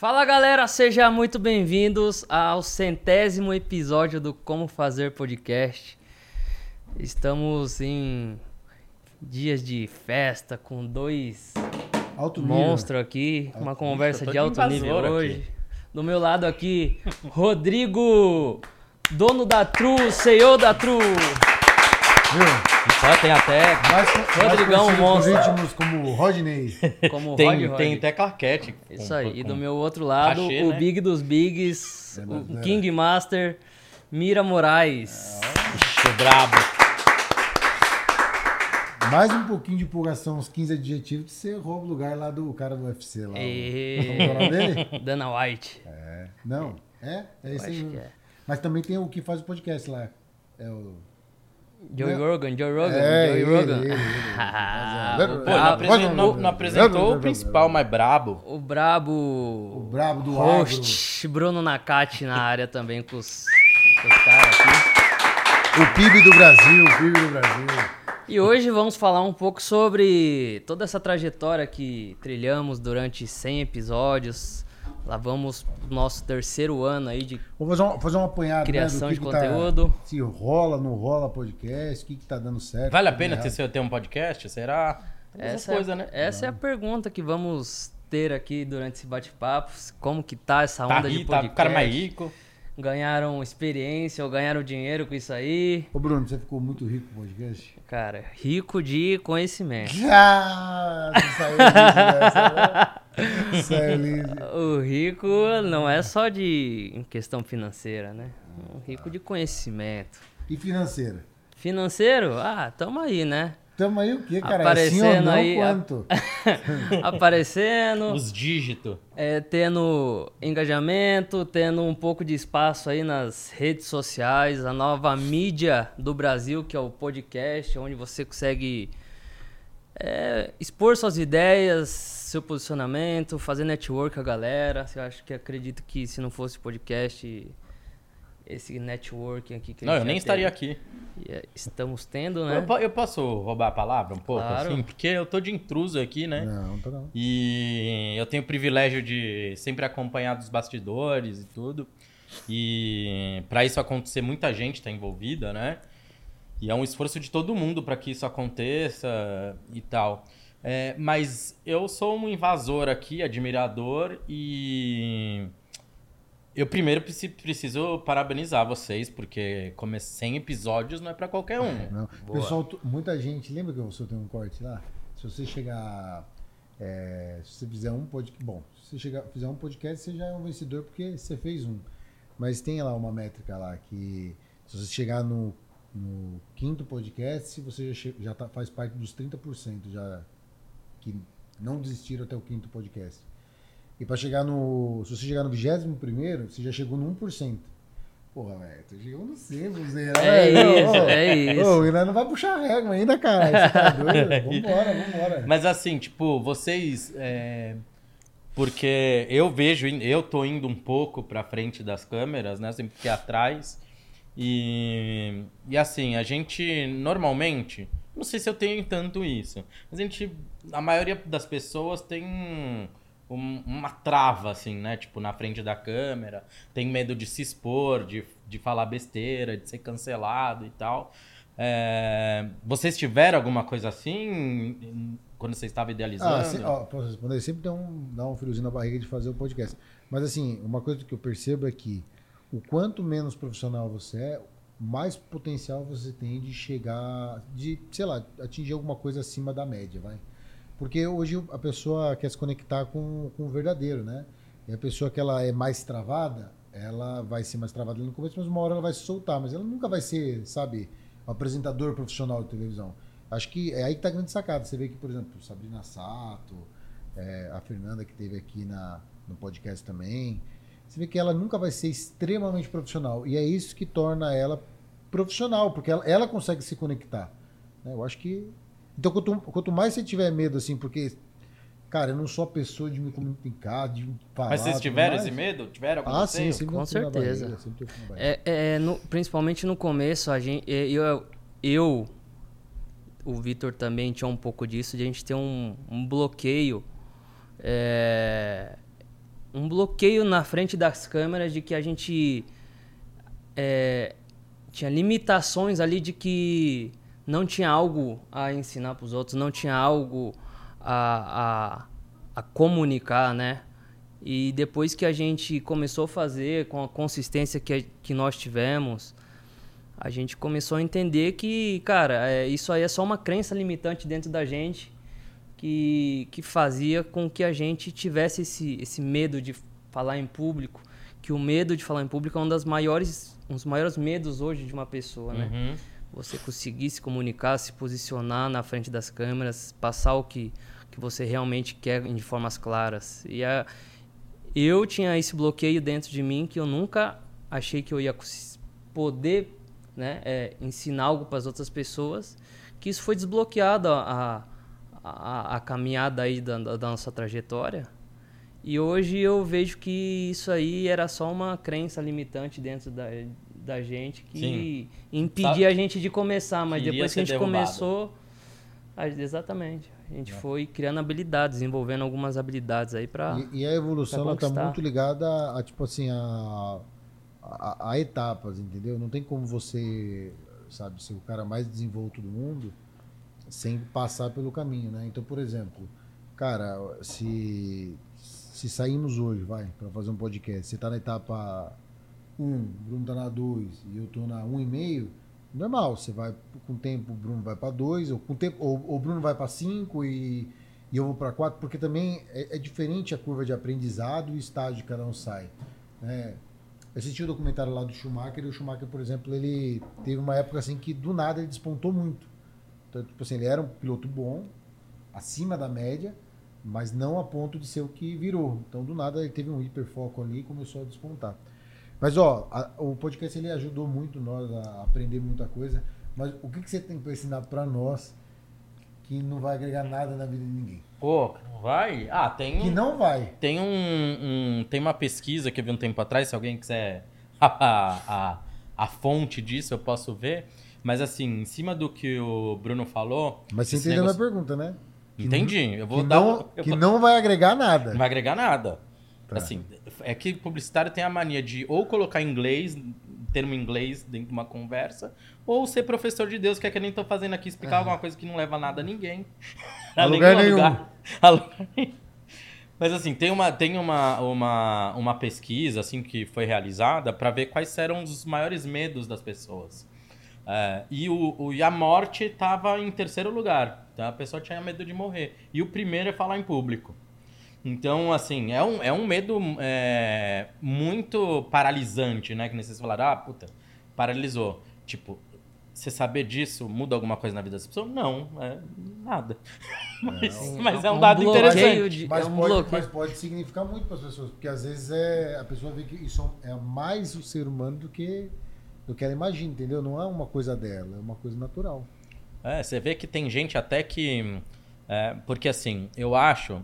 Fala galera, sejam muito bem-vindos ao centésimo episódio do Como Fazer Podcast. Estamos em dias de festa com dois Alto nível. monstros aqui, uma conversa de alto nível invasor aqui. hoje. Do meu lado aqui, Rodrigo, dono da Tru, CEO da Tru. Só tem até. Mais, Rodrigão, mais monstro. ritmos como Rodney. Como Tem, Rod tem até claquete. com- Isso aí. E com- do meu outro lado, Cachê, o né? Big dos Bigs, É, o é. King Master, Mira Moraes. Ixi, o brabo. Mais um pouquinho de empolgação, uns 15 adjetivos, que você rouba o lugar lá do cara do UFC lá. E- Como é o nome dele? Dana White. É. Não, é? É esse Eu aí. é. Mas também tem o que faz o podcast lá. É o. Joey Não. Rogan, Joe Rogan, É, Joey ele, Rogan. ele, ele. Ah, Mas, é. Pô, não, não apresentou o principal mais brabo. O brabo. O brabo do host, Bruno Nakati na área também com os, com os caras aqui. O PIB do Brasil, o PIB do Brasil. E hoje vamos falar um pouco sobre toda essa trajetória que trilhamos durante 100 episódios. Lá vamos pro nosso terceiro ano aí de Vou fazer um, fazer um apanhado Criação né, do de tá- conteúdo. se rola, não rola podcast, o que, que tá dando certo. Vale a que pena tá ter, errado. ter um podcast? Será? Essa, coisas, é, né? essa é a pergunta que vamos ter aqui durante esse bate-papo. Como que tá essa Tá, onda de ri, tá podcast? o cara mais rico. Ganharam experiência ou ganharam dinheiro com isso aí? Ô Bruno, você ficou muito rico com o podcast? Cara, rico de conhecimento. Ah, saiu dessa, né? Saiu liso. O rico não é só de em questão financeira, né? O rico de conhecimento. E financeira? Financeiro? Ah, tamo aí, né? Tamo aí o quê, cara? É sim ou Aparecendo não, aí, quanto? Aparecendo, Os dígitos. é, tendo engajamento, tendo um pouco de espaço aí nas redes sociais, a nova mídia do Brasil, que é o podcast, onde você consegue é, expor suas ideias, seu posicionamento, fazer network com a galera. Eu acho que acredito que se não fosse podcast, esse networking aqui que a Não, gente eu nem já estaria teve, aqui. e, é, estamos tendo, Eu, né? po- eu posso roubar a palavra um pouco, Claro. assim? Porque eu tô de intruso aqui, né? Não, tá não. E eu tenho o privilégio de sempre acompanhar dos bastidores e tudo. E para isso acontecer, muita gente tá envolvida, né? E é um esforço de todo mundo para que isso aconteça e tal. É, mas eu sou um invasor aqui, admirador, e eu primeiro preci- preciso parabenizar vocês, porque como é 100 episódios não é para qualquer um. não. Pessoal, muita gente, lembra que eu soltei um corte lá? Se você chegar. é, se você fizer um podcast. Bom, se você chegar, fizer um podcast, você já é um vencedor porque você fez um. Mas tem lá uma métrica lá que se você chegar no, no quinto podcast, você já, já tá- faz parte dos 30% já que não desistiram até o quinto podcast. E para chegar no. Se você chegar no vigésimo primeiro, você já chegou no 1%. Porra, velho, tu chegou no 100, Buzeira. É velho. isso, Ô, é isso. Ô, ainda não vai puxar a régua ainda, cara. Você tá doido? Vambora, vambora. Mas assim, tipo, vocês. é, Porque eu vejo, eu tô indo um pouco pra frente das câmeras, né? Sempre fiquei atrás. E, e assim, a gente normalmente. Não sei se eu tenho tanto isso. Mas a gente. A maioria das pessoas tem um- um- uma trava, assim, né? Tipo, na frente da câmera. Tem medo de se expor, de, de falar besteira, de ser cancelado e tal. É, vocês tiveram alguma coisa assim quando você estava idealizando? Ah, se- ó, posso responder? Sempre dá um, dá um friozinho na barriga de fazer o podcast. Mas assim, uma coisa que eu percebo é que o quanto menos profissional você é, mais potencial você tem de chegar, de, sei lá, atingir alguma coisa acima da média, vai. Porque hoje a pessoa quer se conectar com, com o verdadeiro, né? E a pessoa que ela é mais travada, ela vai ser mais travada no começo, mas uma hora ela vai se soltar. Mas ela nunca vai ser, sabe, um apresentador profissional de televisão. Acho que é aí que tá a grande sacada. Você vê que, por exemplo, Sabrina Sato, é, a Fernanda que teve aqui na, no podcast também. Você vê que ela nunca vai ser extremamente profissional. E é isso que torna ela profissional, porque ela, ela consegue se conectar. né? Eu acho que. Então, quanto, quanto mais você tiver medo, assim, porque. Cara, eu não sou a pessoa de me comunicar, de falar. Mas vocês tiveram mais. esse medo? Tiveram algum Ah, sim, sempre Com certeza. sempre barriga. É, é, no- principalmente no começo, a gente, eu, eu o Vitor também tinha um pouco disso, de a gente ter um, um bloqueio é, um bloqueio na frente das câmeras de que a gente é, tinha limitações ali de que não tinha algo a ensinar para os outros, não tinha algo a, a, a comunicar, né? E depois que a gente começou a fazer com a consistência que, que nós tivemos, a gente começou a entender que, cara, é, isso aí é só uma crença limitante dentro da gente que, que fazia com que a gente tivesse esse, esse medo de falar em público, que o medo de falar em público é um das maiores, um dos maiores medos hoje de uma pessoa, né? Uhum. Você conseguir se comunicar, se posicionar na frente das câmeras, passar o que, que você realmente quer de formas claras. E a, eu tinha esse bloqueio dentro de mim que eu nunca achei que eu ia poder né, é, ensinar algo para as outras pessoas, que isso foi desbloqueado a, a, a caminhada aí da, da, nossa trajetória. E hoje eu vejo que isso aí era só uma crença limitante dentro da, da gente que Sim. impedia Sabe? a gente de começar, mas Queria depois que a gente derrubado. começou, exatamente. A gente é. foi criando habilidades, desenvolvendo algumas habilidades aí para. E, e, a evolução está muito ligada a, a, tipo assim, a, a, a, etapas, entendeu? Não tem como você, sabe, ser o cara mais desenvolto do mundo sem passar pelo caminho, né? Então, por exemplo, cara, se, se saímos hoje, vai, para fazer um podcast, você tá na etapa 1, o Bruno tá na 2 e eu tô na 1,5 normal, você vai com o tempo, o Bruno vai para 2, ou com tempo, ou, o Bruno vai para 5 e, e eu vou para 4, porque também é, é, diferente a curva de aprendizado e o estágio que cada um sai. Né? Eu assisti o documentário lá do Schumacher e o Schumacher, por exemplo, ele teve uma época assim que do nada ele despontou muito. Então, tipo assim, ele era um piloto bom, acima da média, mas não a ponto de ser o que virou. Então, do nada, ele teve um hiperfoco ali e começou a despontar. Mas, ó, a, o podcast ele ajudou muito nós a aprender muita coisa. Mas o que, que você tem para ensinar para nós que não vai agregar nada na vida de ninguém? Pô, não vai? Ah, tem. Que não vai. Tem um, um, Tem uma pesquisa que eu vi um tempo atrás, se alguém quiser a, a, a fonte disso, eu posso ver. Mas assim, em cima do que o Bruno falou. Mas você entendeu negócio... a pergunta, né? Entendi. Eu vou que dar. Não, que vou... não vai agregar nada. Não vai agregar nada. Tá. Assim, é que publicitário tem a mania de ou colocar inglês, termo inglês dentro de uma conversa, ou ser professor de Deus, que é que eu nem tô fazendo aqui, explicar é. alguma coisa que não leva nada a ninguém. A, lugar nenhum. Lugar. A lugar Mas assim, tem uma, tem uma, uma, uma pesquisa assim que foi realizada para ver quais eram os maiores medos das pessoas. É, e, o, o, e a morte estava em terceiro lugar. Então a pessoa tinha medo de morrer. E o primeiro é falar em público. Então, assim, é um, é um medo é, muito paralisante, né? Que nem vocês falaram, ah, puta, paralisou. Tipo, você saber disso muda alguma coisa na vida das pessoas? Não, é nada. mas, é, mas é um, um dado interessante. De, mas, é um pode, mas, pode, significar muito para as pessoas, porque às vezes é, a pessoa vê que isso é mais o ser humano do que, do que ela imagina, entendeu? Não é uma coisa dela, é uma coisa natural. É, você vê que tem gente até que. É, porque assim, eu acho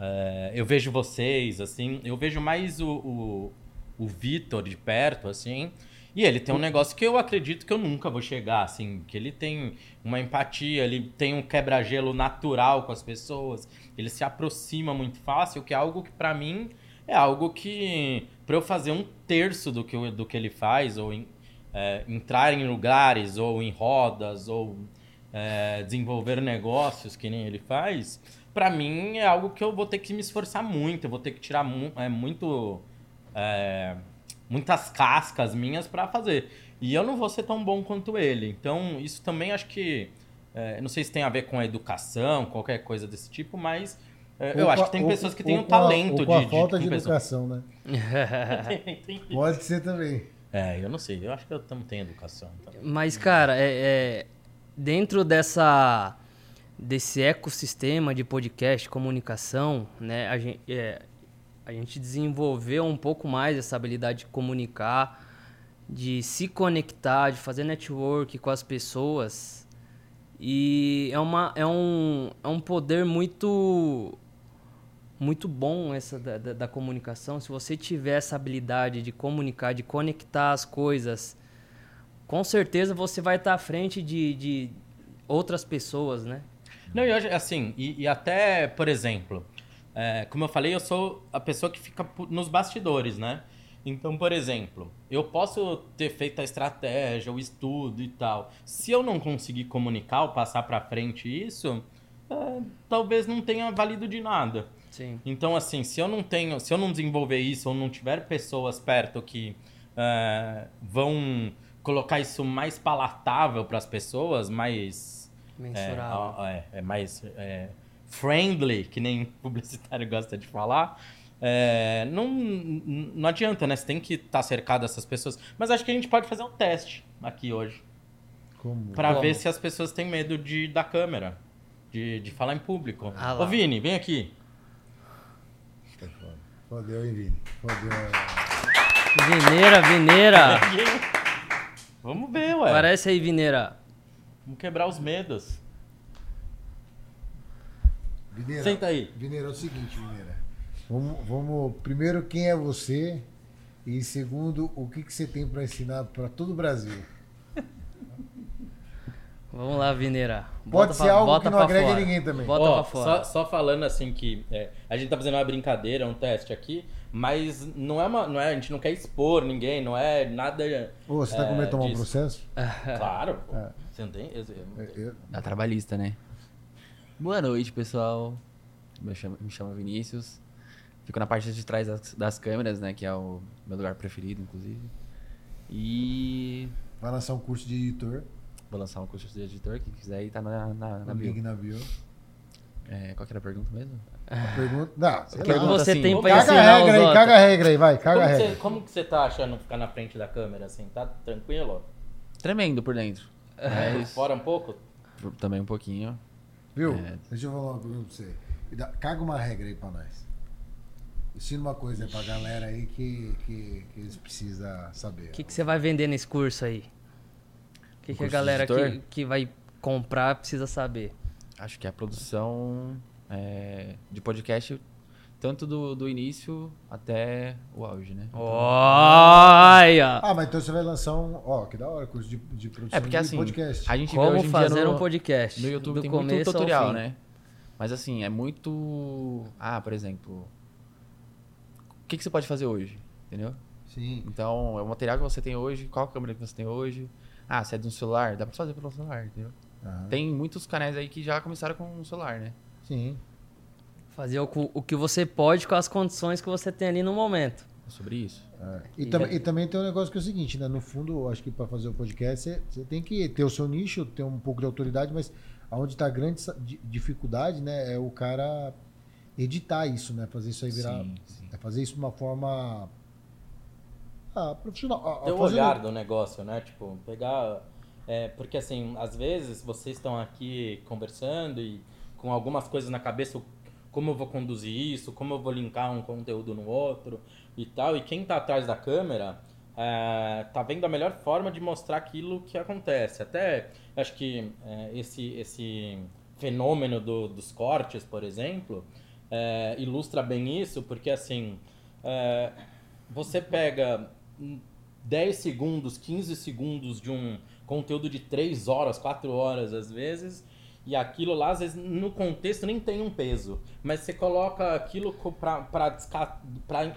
é, eu vejo vocês, assim, eu vejo mais o, o, o Vitor de perto, assim, e ele tem um negócio que eu acredito que eu nunca vou chegar, assim, que ele tem uma empatia, ele tem um quebra-gelo natural com as pessoas, ele se aproxima muito fácil, que é algo que para mim é algo que para eu fazer um terço do que, do que ele faz, ou em, é, entrar em lugares, ou em rodas, ou é, desenvolver negócios que nem ele faz, para mim é algo que eu vou ter que me esforçar muito, eu vou ter que tirar mu é, muito. É, muitas cascas minhas para fazer. E eu não vou ser tão bom quanto ele. Então, isso também acho que. É, não sei se tem a ver com a educação, qualquer coisa desse tipo, mas é, eu acho que tem pessoas que têm o um talento ou com a, de, de. falta de, de educação, né? Pode ser também. É, eu não sei. Eu acho que eu não tenho educação. Então. Mas, cara, é, é dentro dessa desse ecossistema de podcast, comunicação, né, a gente, é, a gente desenvolveu um pouco mais essa habilidade de comunicar, de se conectar, de fazer network com as pessoas. E é, uma, é, um, é um poder muito muito bom essa da, da, da, comunicação. Se você tiver essa habilidade de comunicar, de conectar as coisas, com certeza você vai estar à frente de, de outras pessoas, né? Não, e hoje, assim, e, e, até, por exemplo, é, como eu falei, eu sou a pessoa que fica nos bastidores, né? Então, por exemplo, eu posso ter feito a estratégia, o estudo e tal. Se eu não conseguir comunicar ou passar pra frente isso, é, talvez não tenha valido de nada. Sim. Então, assim, se eu não tenho, se eu não desenvolver isso ou não tiver pessoas perto que é, vão colocar isso mais palatável para as pessoas, mais Mensurável. ó, é, é mais é, friendly, que nem publicitário gosta de falar. é, não, não adianta, né? Você tem que estar cercado dessas pessoas. Mas acho que a gente pode fazer um teste aqui hoje. Como? Pra Como? ver se as pessoas têm medo de, da câmera. De, de falar em público. Ah. Ô Vini, vem aqui. Tá. Fodeu, hein, Vini? Fodeu. Vineira, Vineira. Vamos ver, ué. Parece aí, Vineira. Vamos quebrar os medos. Vineira, Senta aí. Vineira, é o seguinte, Vineira. Vamos, vamos. Primeiro, quem é você? E segundo, o que, que você tem pra ensinar pra todo o Brasil? Vamos lá, Vineira. Pode Bota ser pra- algo bota que não pra agrega fora. ninguém também. Bota Ó, pra fora. Só, só falando assim que é, a gente tá fazendo uma brincadeira, um teste aqui, mas não é uma, não é, a gente não quer expor ninguém, não é nada. Ô, você tá é, com medo de tomar um processo? Claro, pô. É. Você não tem? eu- eu- É, eu- Da trabalhista, né? Boa noite, pessoal. Me chamo, me chamo Vinícius. Fico na parte de trás das, das câmeras, né? Que é o meu lugar preferido, inclusive. E Vai lançar um curso de editor. vou lançar um curso de editor. Quem quiser aí tá na, na, na bio. na bio. É, qual que era a pergunta mesmo? Pergunta. Não, sei que lá. você assim, tem pra Caga a ensinar regra aí, caga a regra aí, vai, caga Como, a que regra. você, como que você tá achando ficar na frente da câmera assim? Tá tranquilo? Tremendo por dentro. Mas Fora um pouco? também um pouquinho. Viu? É. Deixa eu falar uma pergunta pra você. Caga uma regra aí pra nós. Ensina uma coisa aí pra galera aí que, que, que eles precisam saber. O que, que você vai vender nesse curso aí? O que, que a galera que, que vai comprar precisa saber? Acho que a produção é, de podcast, tanto do, do início até o auge, né? Olha! Ah, mas então você vai lançar um. Ó, que da hora, curso de, de produção É porque de assim, podcast. a gente vê Como hoje em dia fazer no, um podcast? no YouTube do tem muito tutorial, né? Mas assim, é muito. Ah, por exemplo. O que, que você pode fazer hoje? Entendeu? Sim. Então, é o material que você tem hoje, qual a câmera que você tem hoje. Ah, se é de um celular, dá pra fazer pelo celular, entendeu? Aham. Tem muitos canais aí que já começaram com um celular, né? Sim. Fazer o, o que você pode com as condições que você tem ali no momento. É sobre isso. É. E, tam- e também tem um negócio que é o seguinte, né? No fundo, eu acho que para fazer o podcast, você, tem que ter o seu nicho, ter um pouco de autoridade, mas aonde está a grande dificuldade, né? É o cara editar isso, né? Fazer isso aí virar. Sim, sim. É fazer isso de uma forma. Ah, profissional. Ah, Ter o olhar do negócio, né? Tipo, pegar. é, porque assim, às vezes vocês estão aqui conversando e com algumas coisas na cabeça, como eu vou conduzir isso, como eu vou linkar um conteúdo no outro e tal. E quem tá atrás da câmera é, tá vendo a melhor forma de mostrar aquilo que acontece. Até acho que é, esse, esse fenômeno do- dos cortes, por exemplo, é, ilustra bem isso, porque assim. é, você pega hum, 10 segundos, 15 segundos de um conteúdo de 3 horas, 4 horas às vezes, e aquilo lá, às vezes, no contexto nem tem um peso. Mas você coloca aquilo pra, pra, pra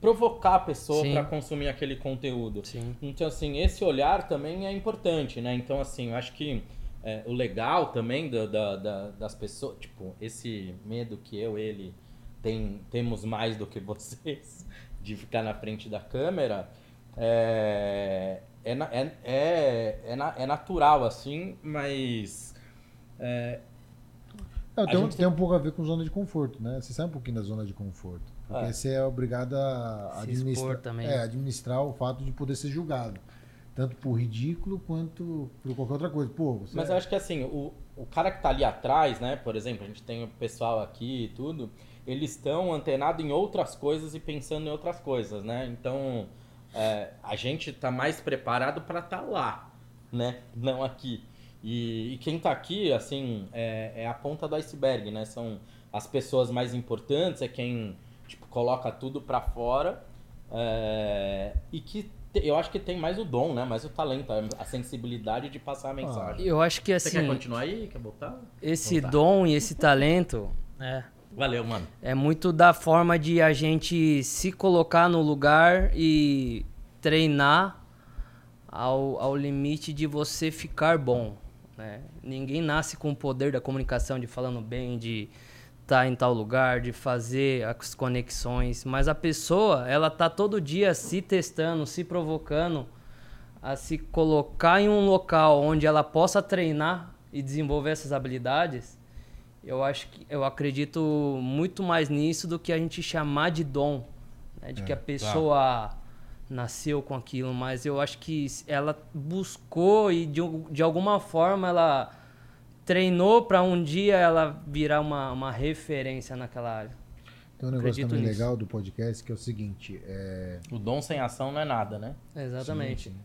provocar a pessoa para consumir aquele conteúdo. Sim. Então, assim, esse olhar também é importante, né? Então, assim, eu acho que é, o legal também da, da- da- das pessoas, tipo, esse medo que eu, ele, tem, temos mais do que vocês de ficar na frente da câmera, é, é, é, é, é, é natural, assim, mas... é, Não, tem, um, gente tem um pouco a ver com zona de conforto, né? Você sai um pouquinho da zona de conforto. Porque Ah. você é obrigado a administrar, é, administrar o fato de poder ser julgado. Tanto por ridículo quanto por qualquer outra coisa. Pô, Mas é- eu acho que assim, o, o cara que tá ali atrás, né? Por exemplo, a gente tem o pessoal aqui e tudo, eles estão antenados em outras coisas e pensando em outras coisas, né? Então, é, a gente tá mais preparado para estar lá, né? Não aqui. E, e quem tá aqui, assim, é, é a ponta do iceberg, né? São as pessoas mais importantes, é quem, tipo, coloca tudo para fora é, e que te- eu acho que tem mais o dom, né? Mais o talento, a sensibilidade de passar a mensagem. Eu acho que Você assim, quer continuar aí? Quer botar? esse Então tá. dom e esse talento, é, Valeu, mano. É muito da forma de a gente se colocar no lugar e treinar ao, ao limite de você ficar bom. Né? Ninguém nasce com o poder da comunicação, de falando bem, de estar tá em tal lugar, de fazer as conexões. Mas a pessoa, ela tá todo dia se testando, se provocando a se colocar em um local onde ela possa treinar e desenvolver essas habilidades. Eu acho que eu acredito muito mais nisso do que a gente chamar de dom, né? de é, que a pessoa tá nasceu com aquilo, mas eu acho que ela buscou e de, de alguma forma ela treinou para um dia ela virar uma, uma referência naquela área. Tem um negócio Acredito também nisso. legal do podcast que é o seguinte: é... o dom sem ação não é nada, né? Exatamente. Sim,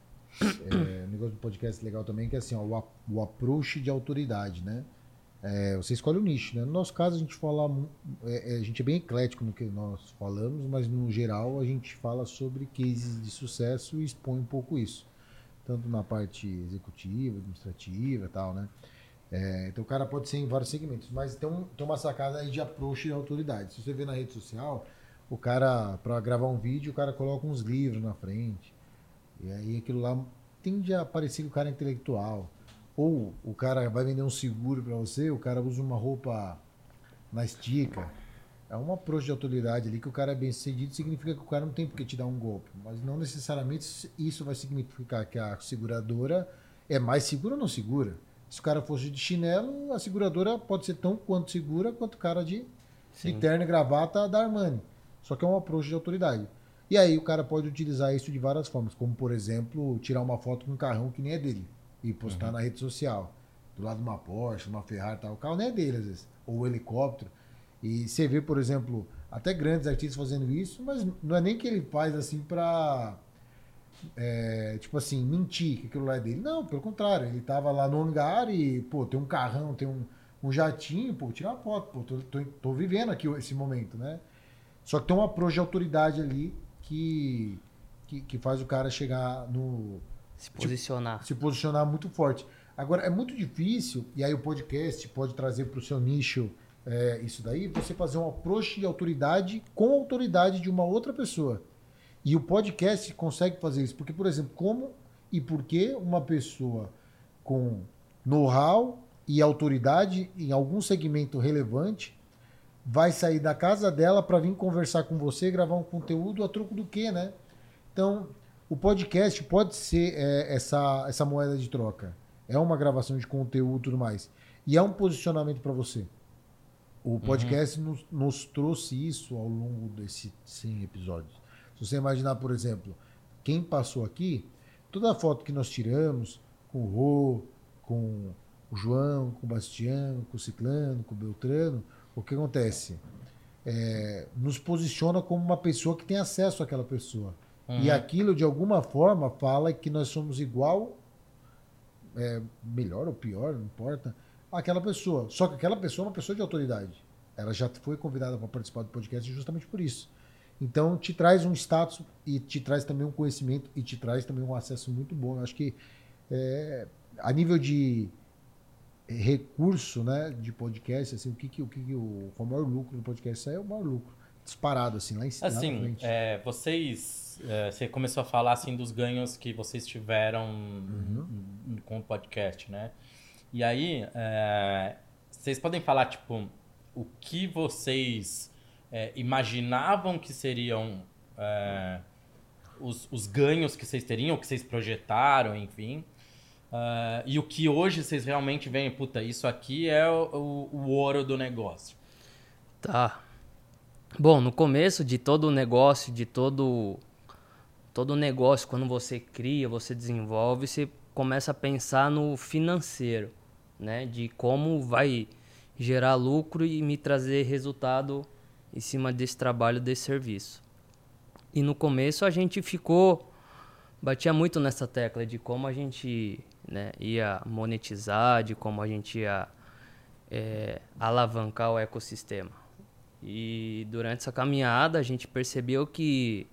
é, um negócio do podcast legal também que é assim, ó, o, o approach de autoridade, né? É, você escolhe o nicho, né? No nosso caso, a gente fala. É, é, a gente é bem eclético no que nós falamos, mas no geral a gente fala sobre cases de sucesso e expõe um pouco isso. Tanto na parte executiva, administrativa e tal, né? É, então o cara pode ser em vários segmentos, mas tem, um, tem uma sacada aí de approach de autoridade. Se você vê na rede social, o cara, para gravar um vídeo, o cara coloca uns livros na frente. E aí aquilo lá tende a parecer que o cara é intelectual. Ou o cara vai vender um seguro para você, o cara usa uma roupa na estica. É uma approach de autoridade ali que o cara é bem sucedido, significa que o cara não tem por que te dar um golpe. Mas não necessariamente isso vai significar que a seguradora é mais segura ou não segura. Se o cara fosse de chinelo, a seguradora pode ser tão quanto segura quanto o cara de, de terno e gravata da Armani. Só que é um approach de autoridade. E aí o cara pode utilizar isso de várias formas, como por exemplo, tirar uma foto com um carrão que nem é dele e postar uhum. na rede social. Do lado de uma Porsche, uma Ferrari tal. O carro não é dele, às vezes. Ou o helicóptero. E você vê, por exemplo, até grandes artistas fazendo isso, mas não é nem que ele faz assim pra. É, tipo assim, mentir que aquilo lá é dele. Não, pelo contrário. Ele tava lá no hangar e, pô, tem um carrão, tem um, um jatinho, pô, tirar uma foto, pô, tô, tô, tô, vivendo aqui esse momento, né? Só que tem uma approach de autoridade ali que, que, que faz o cara chegar no, se posicionar. Se posicionar muito forte. Agora, é muito difícil, e aí o podcast pode trazer para o seu nicho é, isso daí, você fazer um approach de autoridade com a autoridade de uma outra pessoa. E o podcast consegue fazer isso. Porque, por exemplo, como e por que uma pessoa com know-how e autoridade em algum segmento relevante vai sair da casa dela para vir conversar com você, gravar um conteúdo a troco do quê, né? Então, o podcast pode ser é, essa, essa moeda de troca. É uma gravação de conteúdo e tudo mais. E é um posicionamento para você. O uhum. podcast uhum. nos, nos, trouxe isso ao longo desses 100 episódios. Se você imaginar, por exemplo, quem passou aqui, toda a foto que nós tiramos com o Rô, com o João, com o Bastiano, com o Ciclano, com o Beltrano, o que acontece? É, nos posiciona como uma pessoa que tem acesso àquela pessoa. Uhum. E aquilo, de alguma forma, fala que nós somos igual, é, melhor ou pior, não importa, aquela pessoa. Só que aquela pessoa é uma pessoa de autoridade. Ela já foi convidada para participar do podcast justamente por isso. Então, te traz um status e te traz também um conhecimento e te traz também um acesso muito bom. Eu acho que é, a nível de recurso né, de podcast, assim, o que, que, o, que, que o, o maior lucro do podcast é o maior lucro disparado assim lá em cima. Assim, é, vocês, é, você começou a falar assim dos ganhos que vocês tiveram uhum. com o podcast, né? E aí, é, vocês podem falar tipo o que vocês é, imaginavam que seriam é, os, os, ganhos que vocês teriam, que vocês projetaram, enfim. Uh, e o que hoje vocês realmente veem, puta, isso aqui é o, o, o ouro do negócio. Tá. Bom, no começo de todo o negócio, de todo todo negócio, quando você cria, você desenvolve, você começa a pensar no financeiro, né? De como vai gerar lucro e me trazer resultado em cima desse trabalho, desse serviço. E no começo a gente ficou batia muito nessa tecla de como a gente né, ia monetizar, de como a gente ia é, alavancar o ecossistema. E durante essa caminhada a gente percebeu que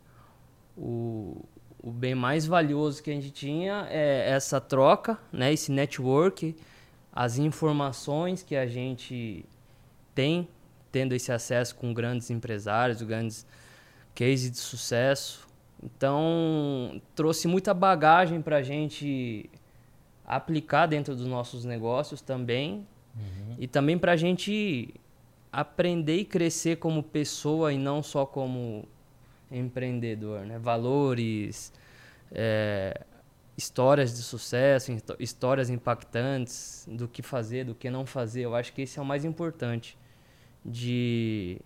o, o bem mais valioso que a gente tinha é essa troca, né, esse network, as informações que a gente tem tendo esse acesso com grandes empresários, grandes cases de sucesso. Então, trouxe muita bagagem para a gente aplicar dentro dos nossos negócios também. Uhum. E também para a gente aprender e crescer como pessoa e não só como empreendedor. Né? Valores, é, histórias de sucesso, histórias impactantes do que fazer, do que não fazer. Eu acho que esse é o mais importante de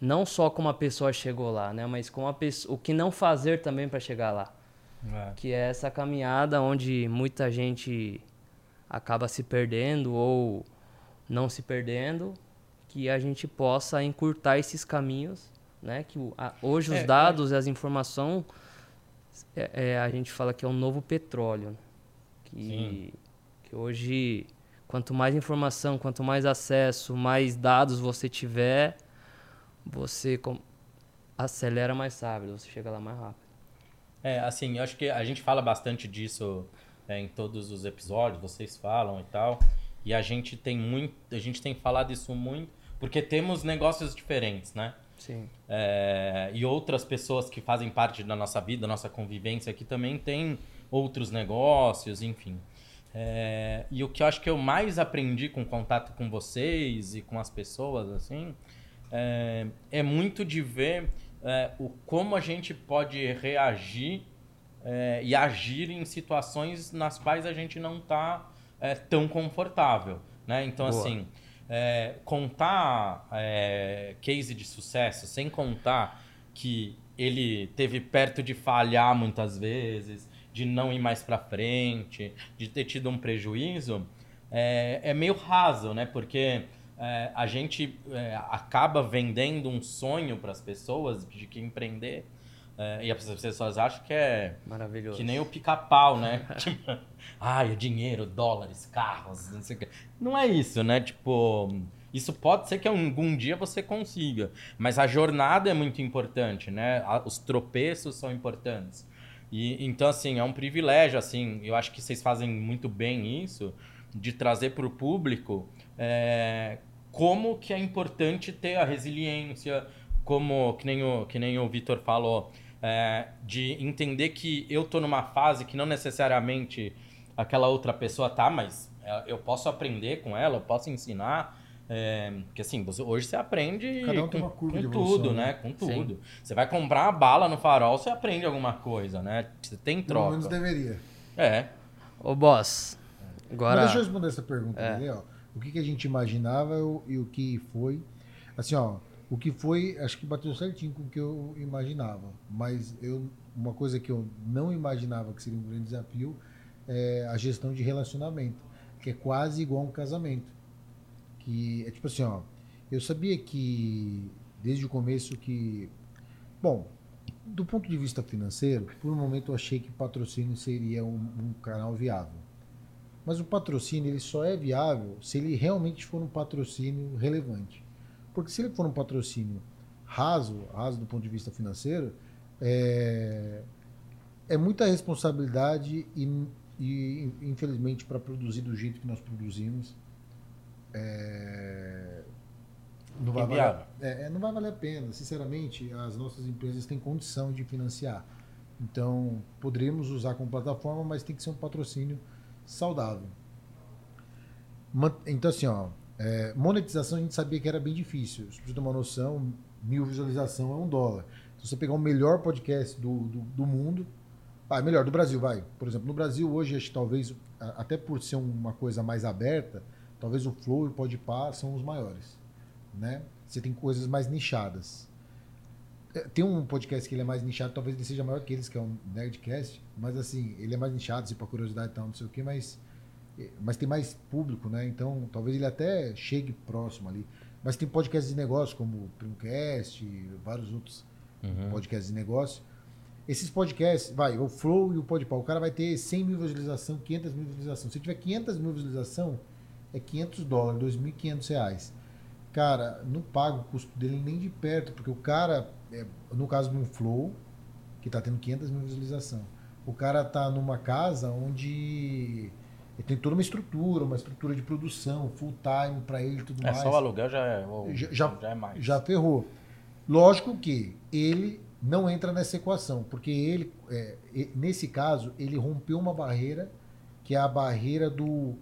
não só como a pessoa chegou lá, né, mas como a pessoa, o que não fazer também para chegar lá. É. Que é essa caminhada onde muita gente acaba se perdendo ou não se perdendo, que a gente possa encurtar esses caminhos, né? Que a, hoje os é, dados é. e as informações é, é, a gente fala que é um novo petróleo. Que, que hoje, quanto mais informação, quanto mais acesso, mais dados você tiver, você com, acelera mais rápido, você chega lá mais rápido. É, assim, eu acho que a gente fala bastante disso é, em todos os episódios, vocês falam e tal. E a gente tem muito, a gente tem falado isso muito, porque temos negócios diferentes, né? Sim. É, e outras pessoas que fazem parte da nossa vida, da nossa convivência aqui também tem outros negócios, enfim. É, e o que eu acho que eu mais aprendi com contato com vocês e com as pessoas, assim, é, é muito de ver é, o como a gente pode reagir é, e agir em situações nas quais a gente não está é, tão confortável, né? Então, Boa. assim, é, contar é, case de sucesso, sem contar que ele teve perto de falhar muitas vezes, de não ir mais para frente, de ter tido um prejuízo, é, é meio raso, né? Porque é, a gente é, acaba vendendo um sonho para as pessoas de que empreender é, e as pessoas acham que é. Maravilhoso. Que nem o pica-pau, né? tipo, ai, o dinheiro, dólares, carros, não sei o quê. Não é isso, né? Tipo. Isso pode ser que algum dia você consiga, mas a jornada é muito importante, né? Os tropeços são importantes. E então assim, é um privilégio assim, eu acho que vocês fazem muito bem isso de trazer para o público é, como que é importante ter a resiliência, como que nem o que nem o Vitor falou, é, de entender que eu tô numa fase que não necessariamente aquela outra pessoa tá, mas é, eu posso aprender com ela, eu posso ensinar. É, porque assim, você, hoje você aprende um com, com tudo, né? né? Com tudo. Sim. Você vai comprar uma bala no farol, você aprende alguma coisa, né? Você tem troca. Pelo menos deveria. É. Ô, boss, agora... Mas deixa eu responder essa pergunta é. ali, ó. O que, que a gente imaginava e o que foi. Assim, ó, o que foi, acho que bateu certinho com o que eu imaginava. Mas eu, uma coisa que eu não imaginava que seria um grande desafio é a gestão de relacionamento, que é quase igual a um casamento. Que é tipo assim, ó, eu sabia que desde o começo que, bom, do ponto de vista financeiro, por um momento eu achei que patrocínio seria um, um canal viável. Mas o patrocínio ele só é viável se ele realmente for um patrocínio relevante. Porque se ele for um patrocínio raso, raso do ponto de vista financeiro, é, é muita responsabilidade e, e infelizmente, para produzir do jeito que nós produzimos, é, não, vai valer, é, é, não vai valer a pena. Sinceramente, as nossas empresas têm condição de financiar. Então, poderíamos usar como plataforma, mas tem que ser um patrocínio saudável. Então, assim, ó, é, monetização a gente sabia que era bem difícil. Se você ter uma noção, mil visualização é um dólar. Se você pegar o melhor podcast do, do, do mundo, ah, melhor, do Brasil, vai. Por exemplo, no Brasil hoje, acho que talvez, até por ser uma coisa mais aberta, talvez o Flow e o Podpah são os maiores. Né? Você tem coisas mais nichadas. É, tem um podcast que ele é mais nichado, talvez ele seja maior que eles, que é um Nerdcast, mas assim, ele é mais nichado, assim, pra curiosidade e tal, não sei o que, mas mas tem mais público, né? Então, talvez ele até chegue próximo ali. Mas tem podcasts de negócio, como o Primcast, vários outros uhum. podcasts de negócio. Esses podcasts, vai, o Flow e o Podpah, o cara vai ter 100 mil visualização, 500 mil visualização. Se tiver 500 mil visualização, é 500 dólares, 2.500 reais. Cara, não paga o custo dele nem de perto, porque o cara, é, no caso de um Flow, que está tendo 500 mil visualização, o cara tá numa casa onde Ele tem toda uma estrutura, uma estrutura de produção, full time para ele e tudo É, mais. só o aluguel já é, Já- já- já é mais. Já ferrou. Lógico que ele não entra nessa equação, porque ele, é, nesse caso, ele rompeu uma barreira que é a barreira do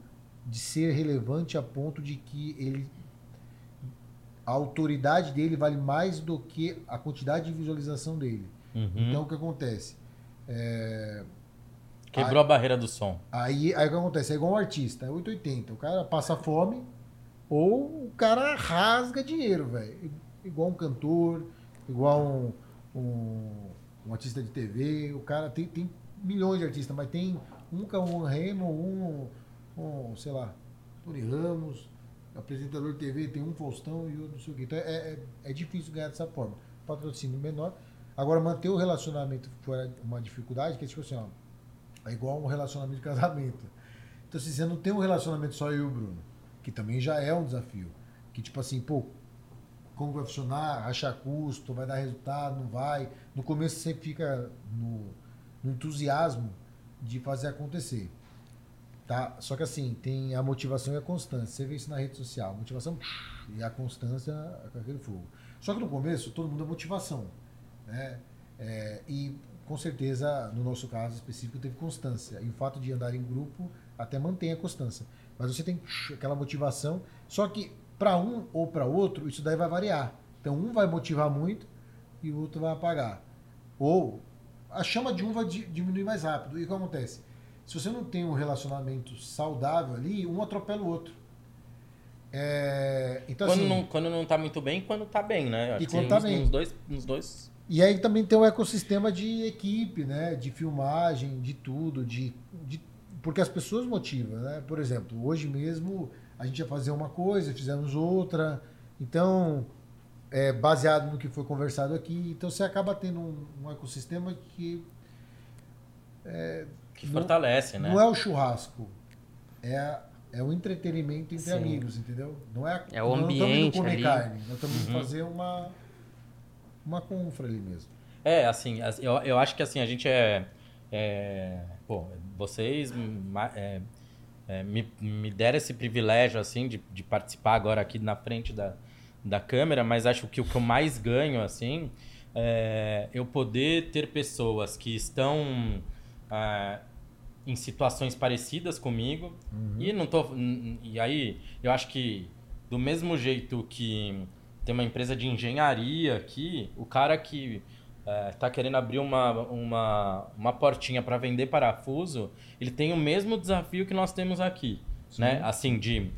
de ser relevante a ponto de que ele a autoridade dele vale mais do que a quantidade de visualização dele. Uhum. Então o que acontece? É, Quebrou a barreira do som. Aí, aí o que acontece? É igual um artista, é 880. O cara passa fome ou o cara rasga dinheiro, velho. Igual um cantor, igual um, um, um artista de TV. O cara tem, tem milhões de artistas, mas tem um Cauã Remo, um, um, sei lá, Tony Ramos, apresentador de TV, tem um Faustão e outro não sei o quê. Então é, é, é difícil ganhar dessa forma. Patrocínio menor. Agora, manter o relacionamento foi uma dificuldade, que é tipo assim, ó, é igual um relacionamento de casamento. Então, se você não tem um relacionamento só eu e o Bruno, que também já é um desafio, que tipo assim, pô, como vai funcionar, rachar custo, vai dar resultado, não vai. No começo você fica no, no entusiasmo de fazer acontecer. Tá? Só que assim, tem a motivação e a constância. Você vê isso na rede social. Motivação e a constância com aquele fogo. Só que no começo, todo mundo é motivação. Né? É, e com certeza, no nosso caso específico, teve constância. E o fato de andar em grupo até mantém a constância. Mas você tem aquela motivação. Só que para um ou para outro, isso daí vai variar. Então, um vai motivar muito e o outro vai apagar. Ou a chama de um vai di- diminuir mais rápido. E o que acontece? Se você não tem um relacionamento saudável ali, um atropela o outro. É, então, quando, assim, não, quando não tá muito bem, quando tá bem, né? Acho E quando nos, tá bem. Nos dois, nos dois. E aí também tem o ecossistema de equipe, né? De filmagem, de tudo, de, de- porque as pessoas motivam, né? Por exemplo, hoje mesmo a gente ia fazer uma coisa, fizemos outra. Então, é baseado no que foi conversado aqui, então você acaba tendo um, um ecossistema que Que Não- fortalece, né? não é o churrasco, é a- é o entretenimento entre Sim. amigos, entendeu? Não é, É o nós não estamos indo ambiente comer ali. carne, nós estamos Uhum. indo fazer uma uma confra ali mesmo. É, assim, as- eu, eu acho que assim, a gente é. é pô, vocês é, é, me, me deram esse privilégio, assim, de, de participar agora aqui na frente da, da câmera, mas acho que o que eu mais ganho, assim, é eu poder ter pessoas que estão ah, em situações parecidas comigo. E não tô. E aí, eu acho que do mesmo jeito que tem uma empresa de engenharia aqui, o cara que está querendo abrir uma, uma, uma portinha para vender parafuso, ele tem o mesmo desafio que nós temos aqui, né? Assim, de...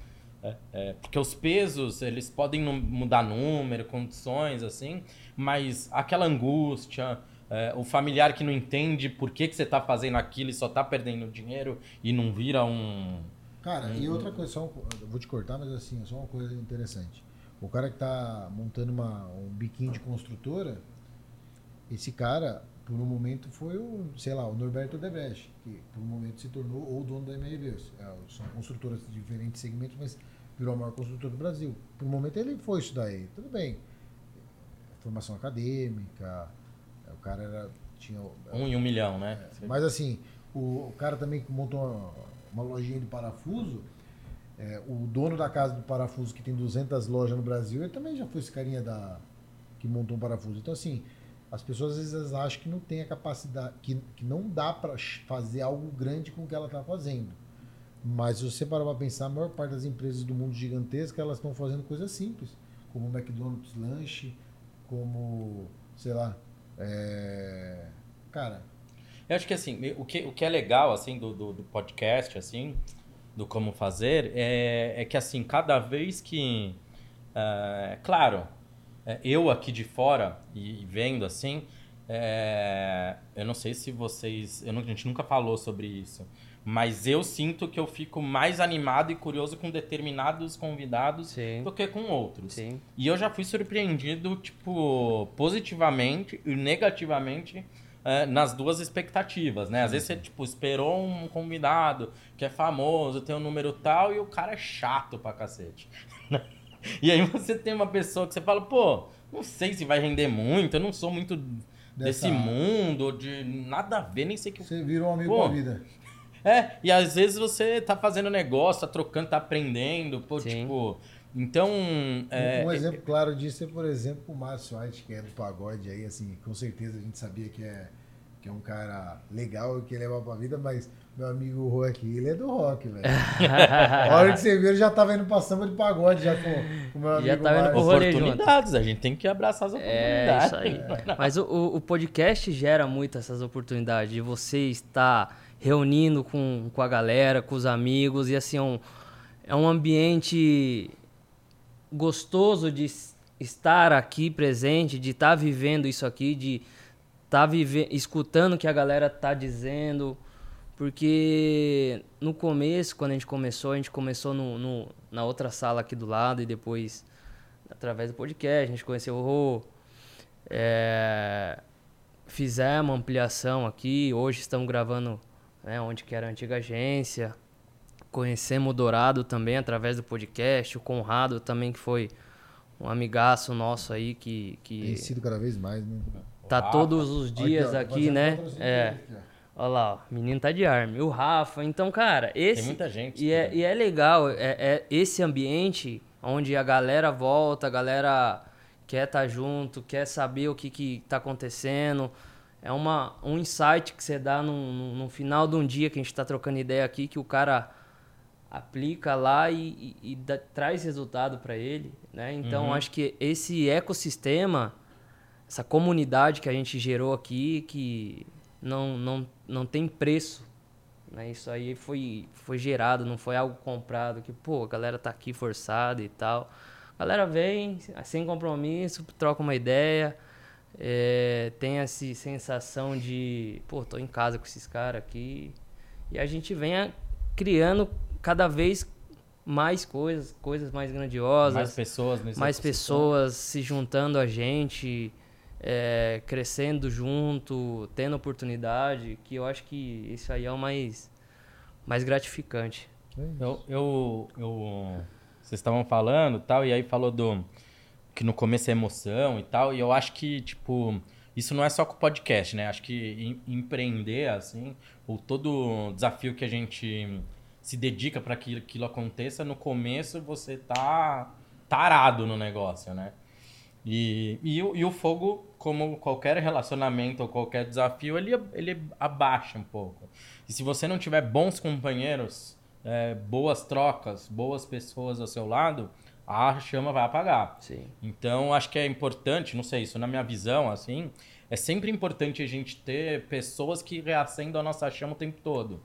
é, é, porque os pesos, eles podem mudar número, condições, assim, mas aquela angústia, é, o familiar que não entende por que, que você está fazendo aquilo e só está perdendo dinheiro e não vira um... Cara, e outra coisa, só um, vou te cortar, mas assim, é só uma coisa interessante. O cara que tá montando uma, um biquinho de construtora, esse cara, por um momento, foi o, sei lá, o Norberto Debrecht, que por um momento se tornou o dono da MRV. É, São construtoras de diferentes segmentos, mas virou a maior construtora do Brasil. Por um momento ele foi isso daí. Tudo bem. Formação acadêmica, o cara era, tinha... Um em um milhão, né? Mas assim, o, o cara também que montou uma, uma lojinha de parafuso, é, o dono da casa do parafuso, que tem 200 lojas no Brasil, ele também já foi esse carinha da, que montou um parafuso. Então, assim, as pessoas às vezes acham que não tem a capacidade, que, que não dá para fazer algo grande com o que ela está fazendo. Mas se você parar para pensar, a maior parte das empresas do mundo gigantesca, elas estão fazendo coisas simples, como o McDonald's Lanche, como, sei lá, é, cara, Eu acho que assim, o que, o que é legal assim do, do, do podcast, assim, do como fazer, é, é que assim, cada vez que. é, claro, é, eu aqui de fora e, e vendo assim, é, eu não sei se vocês. Eu não- a gente nunca falou sobre isso. Mas eu sinto que eu fico mais animado e curioso com determinados convidados Sim. do que com outros. Sim. E eu já fui surpreendido, tipo, positivamente e negativamente eh, nas duas expectativas, né? Às vezes você, tipo, esperou um convidado que é famoso, tem um número tal, e o cara é chato pra cacete. e aí você tem uma pessoa que você fala, pô, não sei se vai render muito, eu não sou muito Dessa- desse mundo, de nada a ver, nem sei que... você virou um amigo Pô, com a vida. É, e às vezes você tá fazendo negócio, tá trocando, tá aprendendo, pô, Sim. tipo. Então. é, um exemplo claro disso é, por exemplo, o Márcio White, que é do pagode aí, assim, com certeza a gente sabia que é, que é um cara legal e que leva pra vida, mas meu amigo Rô aqui, ele é do rock, velho. A hora que você viu, ele já tava indo pra samba de pagode já com com o meu amigo Já tava indo pro Márcio. rolê oportunidades, a gente tem que abraçar as É, oportunidades. isso aí. Mas o- o, o podcast gera muito essas oportunidades de você estar reunindo com, com a galera, com os amigos, e assim, é um, é um ambiente gostoso de estar aqui presente, de estar vivendo isso aqui, de estar vive escutando o que a galera tá dizendo. Porque no começo, quando a gente começou, a gente começou no, no- na outra sala aqui do lado e depois através do podcast, a gente conheceu o Rô. É, fizemos ampliação aqui, hoje estamos gravando né, onde que era a antiga agência. Conhecemos o Dourado também através do podcast, o Conrado também, que foi um amigaço nosso aí que, Tem que sido cada vez mais, né? tá Rafa. todos os dias Aqui, ó, aqui, fazendo né? É. Olha lá, ó, o menino tá de arma. O Rafa, então, cara, esse. Tem muita gente. E é, e é legal, é, é esse ambiente onde a galera volta, a galera quer estar junto, quer saber o que, que tá acontecendo. É uma, um insight que você dá no, no, no final de um dia que a gente tá trocando ideia aqui, que o cara aplica lá e, e- e dá- traz resultado para ele, né? Então, Uhum. acho que esse ecossistema, essa comunidade que a gente gerou aqui, que não, não, não tem preço, né? Isso aí foi, foi gerado, não foi algo comprado, que, pô, a galera tá aqui forçada e tal. A galera vem, sem compromisso, troca uma ideia, é, tem essa sensação de, pô, tô em casa com esses caras aqui. E a gente vem a- criando cada vez mais coisas, coisas mais grandiosas mais pessoas mais pessoas se juntando a gente, é, crescendo junto, tendo oportunidade, que eu acho que isso aí é o mais, mais gratificante. Eu, eu, eu- vocês estavam falando tal, e aí falou do que no começo é emoção e tal, e eu acho que, tipo, isso não é só com o podcast, né? Acho que em- empreender, assim, ou todo desafio que a gente se dedica para que aquilo aconteça, no começo você tá tarado no negócio, né? E, e, o- e o fogo, como qualquer relacionamento ou qualquer desafio, ele, ele abaixa um pouco. E se você não tiver bons companheiros, é, boas trocas, boas pessoas ao seu lado, a chama vai apagar. Sim. Então, acho que é importante, não sei, isso na minha visão, assim, é sempre importante a gente ter pessoas que reacendam a nossa chama o tempo todo.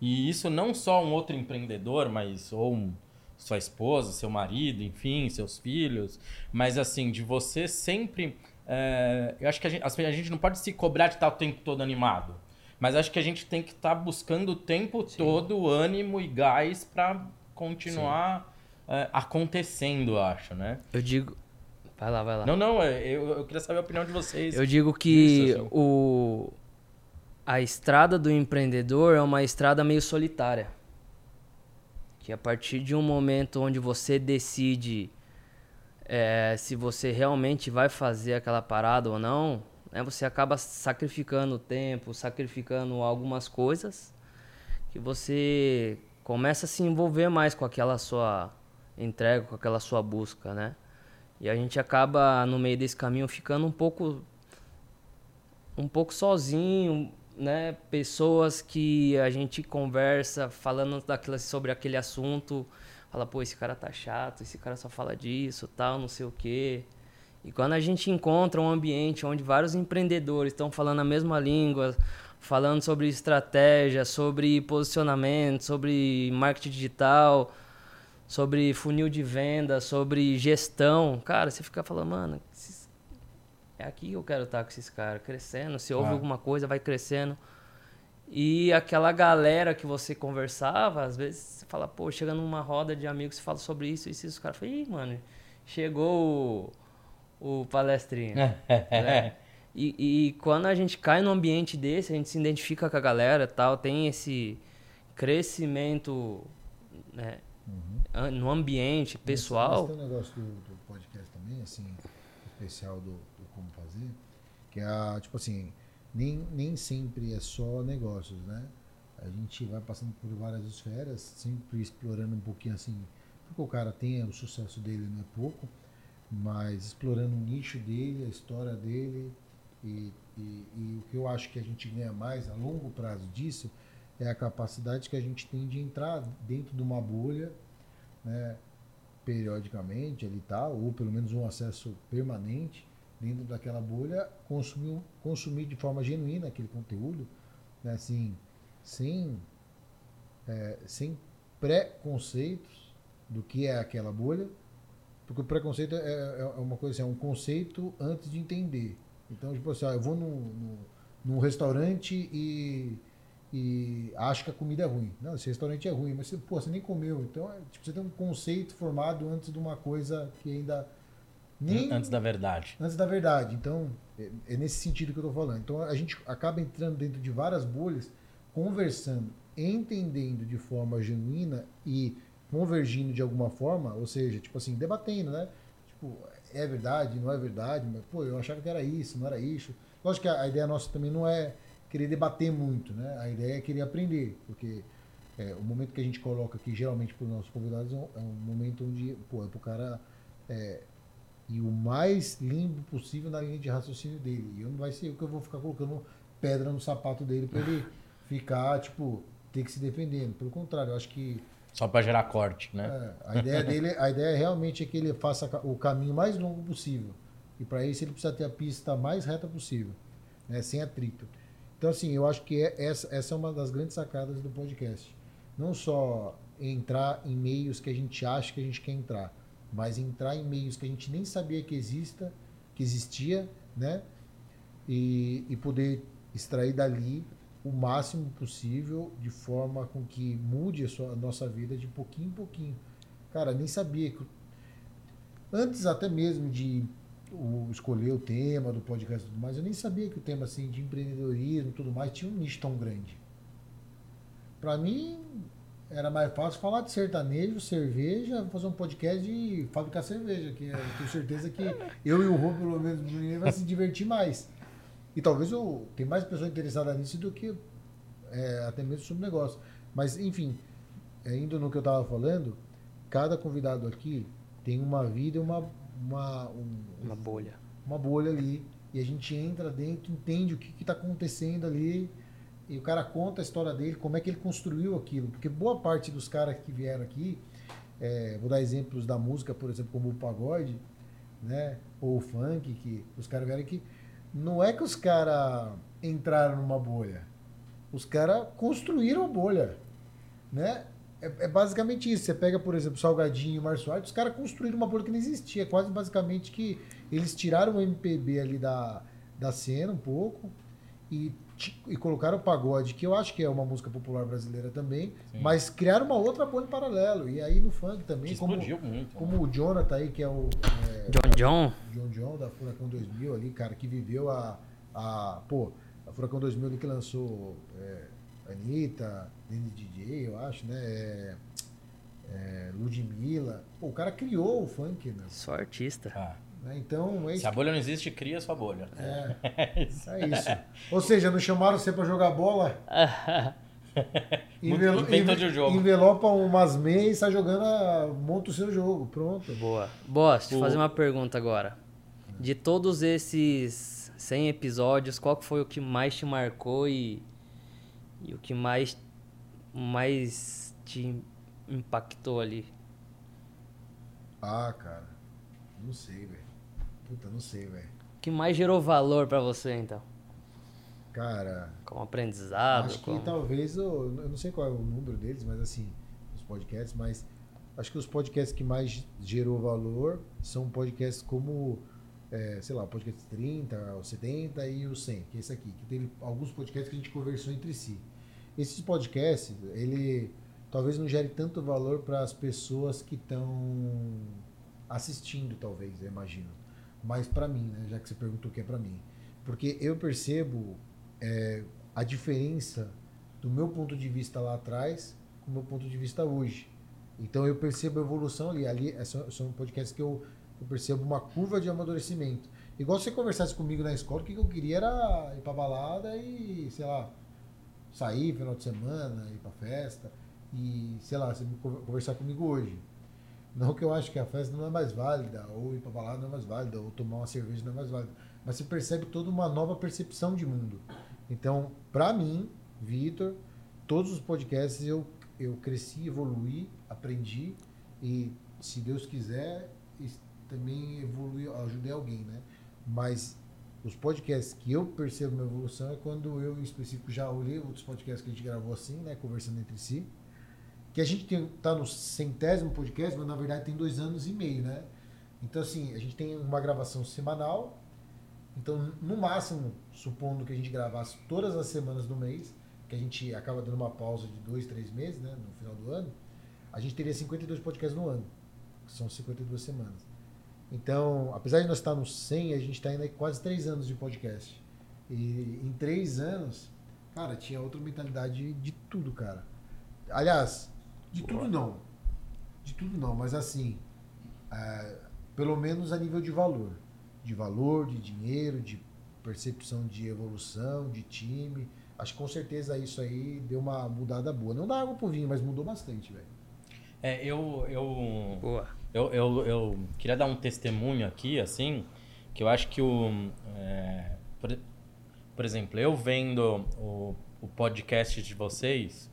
E isso não só um outro empreendedor, mas ou um- sua esposa, seu marido, enfim, seus filhos, mas assim, de você sempre. é, eu acho que a gente, a gente não pode se cobrar de estar o tempo todo animado. Mas acho que a gente tem que estar buscando o tempo todo ânimo e gás para continuar é, acontecendo, acho, né? Eu digo. Vai lá, vai lá. Não, não, eu, eu queria saber a opinião de vocês. Eu digo que Isso, assim. o, a estrada do empreendedor é uma estrada meio solitária. Que a partir de um momento onde você decide é, se você realmente vai fazer aquela parada ou não, né, você acaba sacrificando tempo, sacrificando algumas coisas que você começa a se envolver mais com aquela sua entrega, com aquela sua busca, né? E a gente acaba no meio desse caminho ficando um pouco um pouco sozinho, né? Pessoas que a gente conversa falando daquela, sobre aquele assunto, fala, pô, esse cara tá chato, esse cara só fala disso, tal, não sei o quê. E quando a gente encontra um ambiente onde vários empreendedores estão falando a mesma língua, falando sobre estratégia, sobre posicionamento, sobre marketing digital, sobre funil de venda, sobre gestão, cara, você fica falando, mano, esses- é aqui que eu quero estar com esses caras, crescendo. Se ouve Ah. alguma coisa, vai crescendo. E aquela galera que você conversava, às vezes você fala, pô, chega numa roda de amigos, você fala sobre isso, isso, isso. Os caras falam, ih, mano, chegou o, o palestrinho. né? E, e quando a gente cai num ambiente desse, a gente se identifica com a galera tal, tem esse crescimento né, an- no ambiente pessoal. Mas tem um negócio do, do podcast também, assim, especial do Como Fazer, que é, tipo assim, nem, nem sempre é só negócios, né? A gente vai passando por várias esferas, sempre explorando um pouquinho assim. Porque o cara tem o sucesso dele, não é pouco, mas explorando o nicho dele, a história dele. E, e, e o que eu acho que a gente ganha mais a longo prazo disso é a capacidade que a gente tem de entrar dentro de uma bolha, né, periodicamente ali tal, ou pelo menos um acesso permanente dentro daquela bolha, consumir, consumir de forma genuína aquele conteúdo, né, assim, sem, é, sem preconceitos do que é aquela bolha, porque o preconceito é, é, é uma coisa assim, é um conceito antes de entender. Então, tipo assim, ó, eu vou num, num, num restaurante e e acha que a comida é ruim. Não, esse restaurante é ruim, mas você, pô, você nem comeu. Então, é, tipo, você tem um conceito formado antes de uma coisa que ainda nem Antes da verdade. antes da verdade. Então, é, é nesse sentido que eu tô falando. Então, a gente acaba entrando dentro de várias bolhas, conversando, entendendo de forma genuína e convergindo de alguma forma, ou seja, tipo assim, debatendo, né? Tipo, é verdade, não é verdade, mas pô, eu achava que era isso, não era isso. Lógico que a, a ideia nossa também não é querer debater muito, né? A ideia é querer aprender, porque é, o momento que a gente coloca aqui, geralmente para os nossos convidados, é um, é momento onde, pô, é pro cara é, ir o mais limpo possível na linha de raciocínio dele. E eu não vai ser eu que eu vou ficar colocando pedra no sapato dele para ele ficar, tipo, ter que se defendendo. Pelo contrário, eu acho que Só pra gerar corte, né? é, a ideia dele, a ideia realmente é que ele faça o caminho mais longo possível. E para isso ele precisa ter a pista mais reta possível, né, sem atrito. Então assim, eu acho que é- essa, essa é uma das grandes sacadas do podcast. Não só entrar em meios que a gente acha que a gente quer entrar, mas entrar em meios que a gente nem sabia que exista, que existia, né? E, e poder extrair dali o máximo possível de forma com que mude a, sua, a nossa vida de pouquinho em pouquinho. Cara, nem sabia que. Antes até mesmo de o- escolher o tema do podcast e tudo mais, eu nem sabia que o tema assim, de empreendedorismo e tudo mais tinha um nicho tão grande. Pra mim, era mais fácil falar de sertanejo, cerveja, fazer um podcast de fabricar cerveja, que eu tenho certeza que eu e o Rô, pelo menos, vai se divertir mais. E talvez eu tenha mais pessoas interessadas nisso do que é, até mesmo sobre o negócio. Mas, enfim, é, indo no que eu estava falando, cada convidado aqui tem uma vida e uma, uma, um- Uma bolha. uma bolha ali. E a gente entra dentro, entende o que está acontecendo ali. E o cara conta a história dele, como é que ele construiu aquilo. Porque boa parte dos caras que vieram aqui, é, vou dar exemplos da música, por exemplo, como o pagode, né? Ou o funk, que os caras vieram aqui. Não é que os caras entraram numa bolha. Os caras construíram a bolha. Né? É, é basicamente isso. Você pega, por exemplo, Salgadinho e Márcio Arte, os caras construíram uma bolha que não existia. Quase basicamente que eles tiraram o MPB ali da, da cena um pouco e, e colocaram o pagode, que eu acho que é uma música popular brasileira também, Sim. mas criaram uma outra em paralelo. E aí no funk também, Que como, explodiu muito. né? como o Jonathan aí, que é o é, John John? John John da Furacão 2000 ali, cara, que viveu a. a pô, a Furacão 2000 ali que lançou é, Anitta, Nene DJ, eu acho, né? É, é, Ludmilla. Pô, o cara criou o funk, meu. Só artista. Ah, né? Então, é se isso. a bolha não existe, cria sua bolha. É, é isso. Ou seja, não chamaram você pra jogar bola? Envelo- Inventou enve- de jogo. Envelopa umas meias e sai jogando, a- monta o seu jogo. Pronto. Boa. Boss, deixa eu O- fazer uma pergunta agora. De todos esses 100 episódios, qual foi o que mais te marcou e, e o que mais, mais te impactou ali? Ah, cara. Não sei, velho. Puta, não sei, velho. O que mais gerou valor pra você, então? Cara, Como aprendizado? acho que como... talvez, eu, eu não sei qual é o número deles, mas assim, os podcasts, mas acho que os podcasts que mais gerou valor são podcasts como, é, sei lá, o podcast 30, o 70 e o 100, que é esse aqui, que teve alguns podcasts que a gente conversou entre si. Esses podcasts, ele talvez não gere tanto valor para as pessoas que estão assistindo, talvez, eu imagino. Mas para mim, né, já que você perguntou o que é para mim. Porque eu percebo é, a diferença do meu ponto de vista lá atrás com o meu ponto de vista hoje. Então eu percebo a evolução ali. Ali é são, são podcasts que eu, eu percebo uma curva de amadurecimento. Igual se você conversasse comigo na escola, o que eu queria era ir pra balada e, sei lá, sair final de semana, ir pra festa e, sei lá, você conversar comigo hoje. Não que eu acho que a festa não é mais válida, ou ir pra balada não é mais válida, ou tomar uma cerveja não é mais válida. Mas você percebe toda uma nova percepção de mundo. Então, pra mim, Vitor, todos os podcasts eu, eu cresci, evoluí, aprendi e, se Deus quiser, também evolui, ajudei alguém, né? Mas os podcasts que eu percebo uma evolução é quando eu, em específico, já olhei outros podcasts que a gente gravou assim, né? Conversando entre si. Que a gente tem, tá no centésimo podcast, mas na verdade tem dois anos e meio, né? Então, assim, a gente tem uma gravação semanal. Então, no máximo, supondo que a gente gravasse todas as semanas do mês, que a gente acaba dando uma pausa de dois, três meses, né? No final do ano, a gente teria 52 podcasts no ano. Que são 52 semanas. Então, apesar de nós estar no 100, a gente está indo aí quase três anos de podcast. E em três anos, cara, tinha outra mentalidade de tudo, cara. Aliás, de tudo não. De tudo não, mas assim, é, pelo menos a nível de valor. De valor, de dinheiro, de percepção de evolução, de time. Acho que com certeza isso aí deu uma mudada boa. Não dá água pro vinho, mas mudou bastante, velho. É, eu, eu, Boa. eu, eu, eu queria dar um testemunho aqui, assim, que eu acho que o. é, por, por exemplo, eu vendo o, o podcast de vocês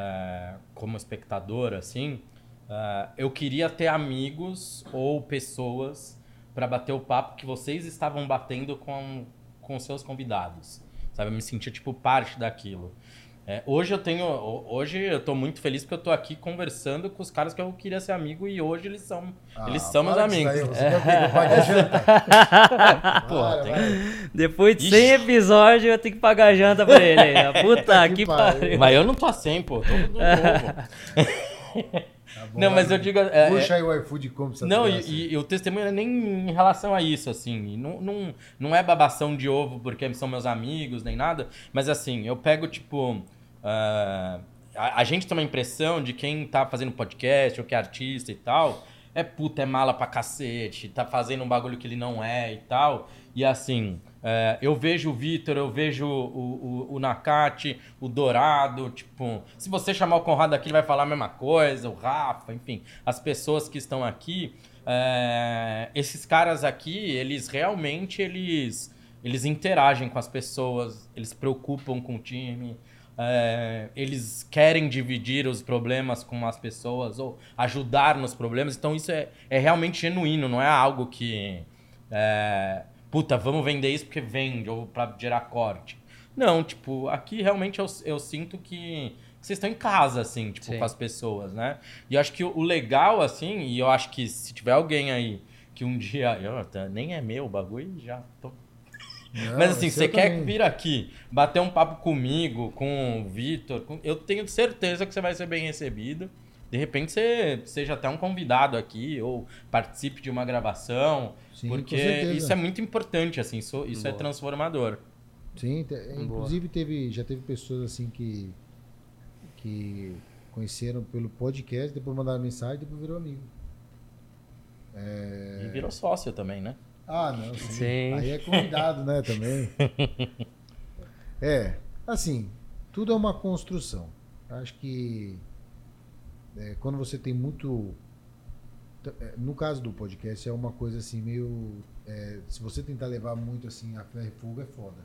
é, como espectador, assim, é, eu queria ter amigos ou pessoas para bater o papo que vocês estavam batendo com, com seus convidados. Sabe? Eu me sentia, tipo, parte daquilo. É, hoje eu tenho. ho- Hoje eu tô muito feliz porque eu tô aqui conversando com os caras que eu queria ser amigo e hoje eles são. eles são meus Ah, amigos. daí, Você já pegou pagar janta. Porra, tem-. Depois de Ixi. 100 episódios, eu tenho que pagar janta pra ele. ainda. Puta Que que pariu. pariu. Mas eu não tô assim, pô. Tô no novo. Tá bom, Não, mas eu digo. é, é- Puxa aí o iFood e come essa Não, e, e- o testemunho é nem em relação a isso, assim. Não, não, não é babação de ovo porque são meus amigos, nem nada. Mas assim, eu pego, tipo. Ah, a, a gente tem uma impressão de quem tá fazendo podcast ou que é artista e tal. É puta, é mala pra cacete, tá fazendo um bagulho que ele não é e tal. E assim, é, eu vejo o Vitor, eu vejo o, o, o Nakati, o Dourado, tipo, se você chamar o Conrado aqui, ele vai falar a mesma coisa, o Rafa, enfim, as pessoas que estão aqui, é, esses caras aqui, eles realmente, eles, eles interagem com as pessoas, eles preocupam com o time, é, eles querem dividir os problemas com as pessoas ou ajudar nos problemas. Então isso é, é realmente genuíno, não é algo que. É, Puta, vamos vender isso porque vende, ou pra gerar corte. Não, tipo, aqui realmente eu, eu sinto que vocês estão em casa, assim, tipo, Sim. com as pessoas, né? E eu acho que o, legal, assim, e eu acho que se tiver alguém aí que um dia. Eu, nem é meu o bagulho, já tô Não, mas assim, você quer também. vir aqui, bater um papo comigo, com o Vitor, com- eu tenho certeza que você vai ser bem recebido. De repente você seja até um convidado aqui, ou participe de uma gravação, Sim, porque isso é muito importante, assim, isso, isso é transformador. Sim, te- inclusive teve, já teve pessoas assim que, que conheceram pelo podcast, depois mandaram mensagem, depois virou amigo. E virou sócio também, né? Ah, não, sim. Sim. Aí é convidado, né, também. É, assim, tudo é uma construção. Acho que é, quando você tem muito. é, No caso do podcast, é uma coisa assim, meio. é, se você tentar levar muito assim a ferro e fogo, é foda.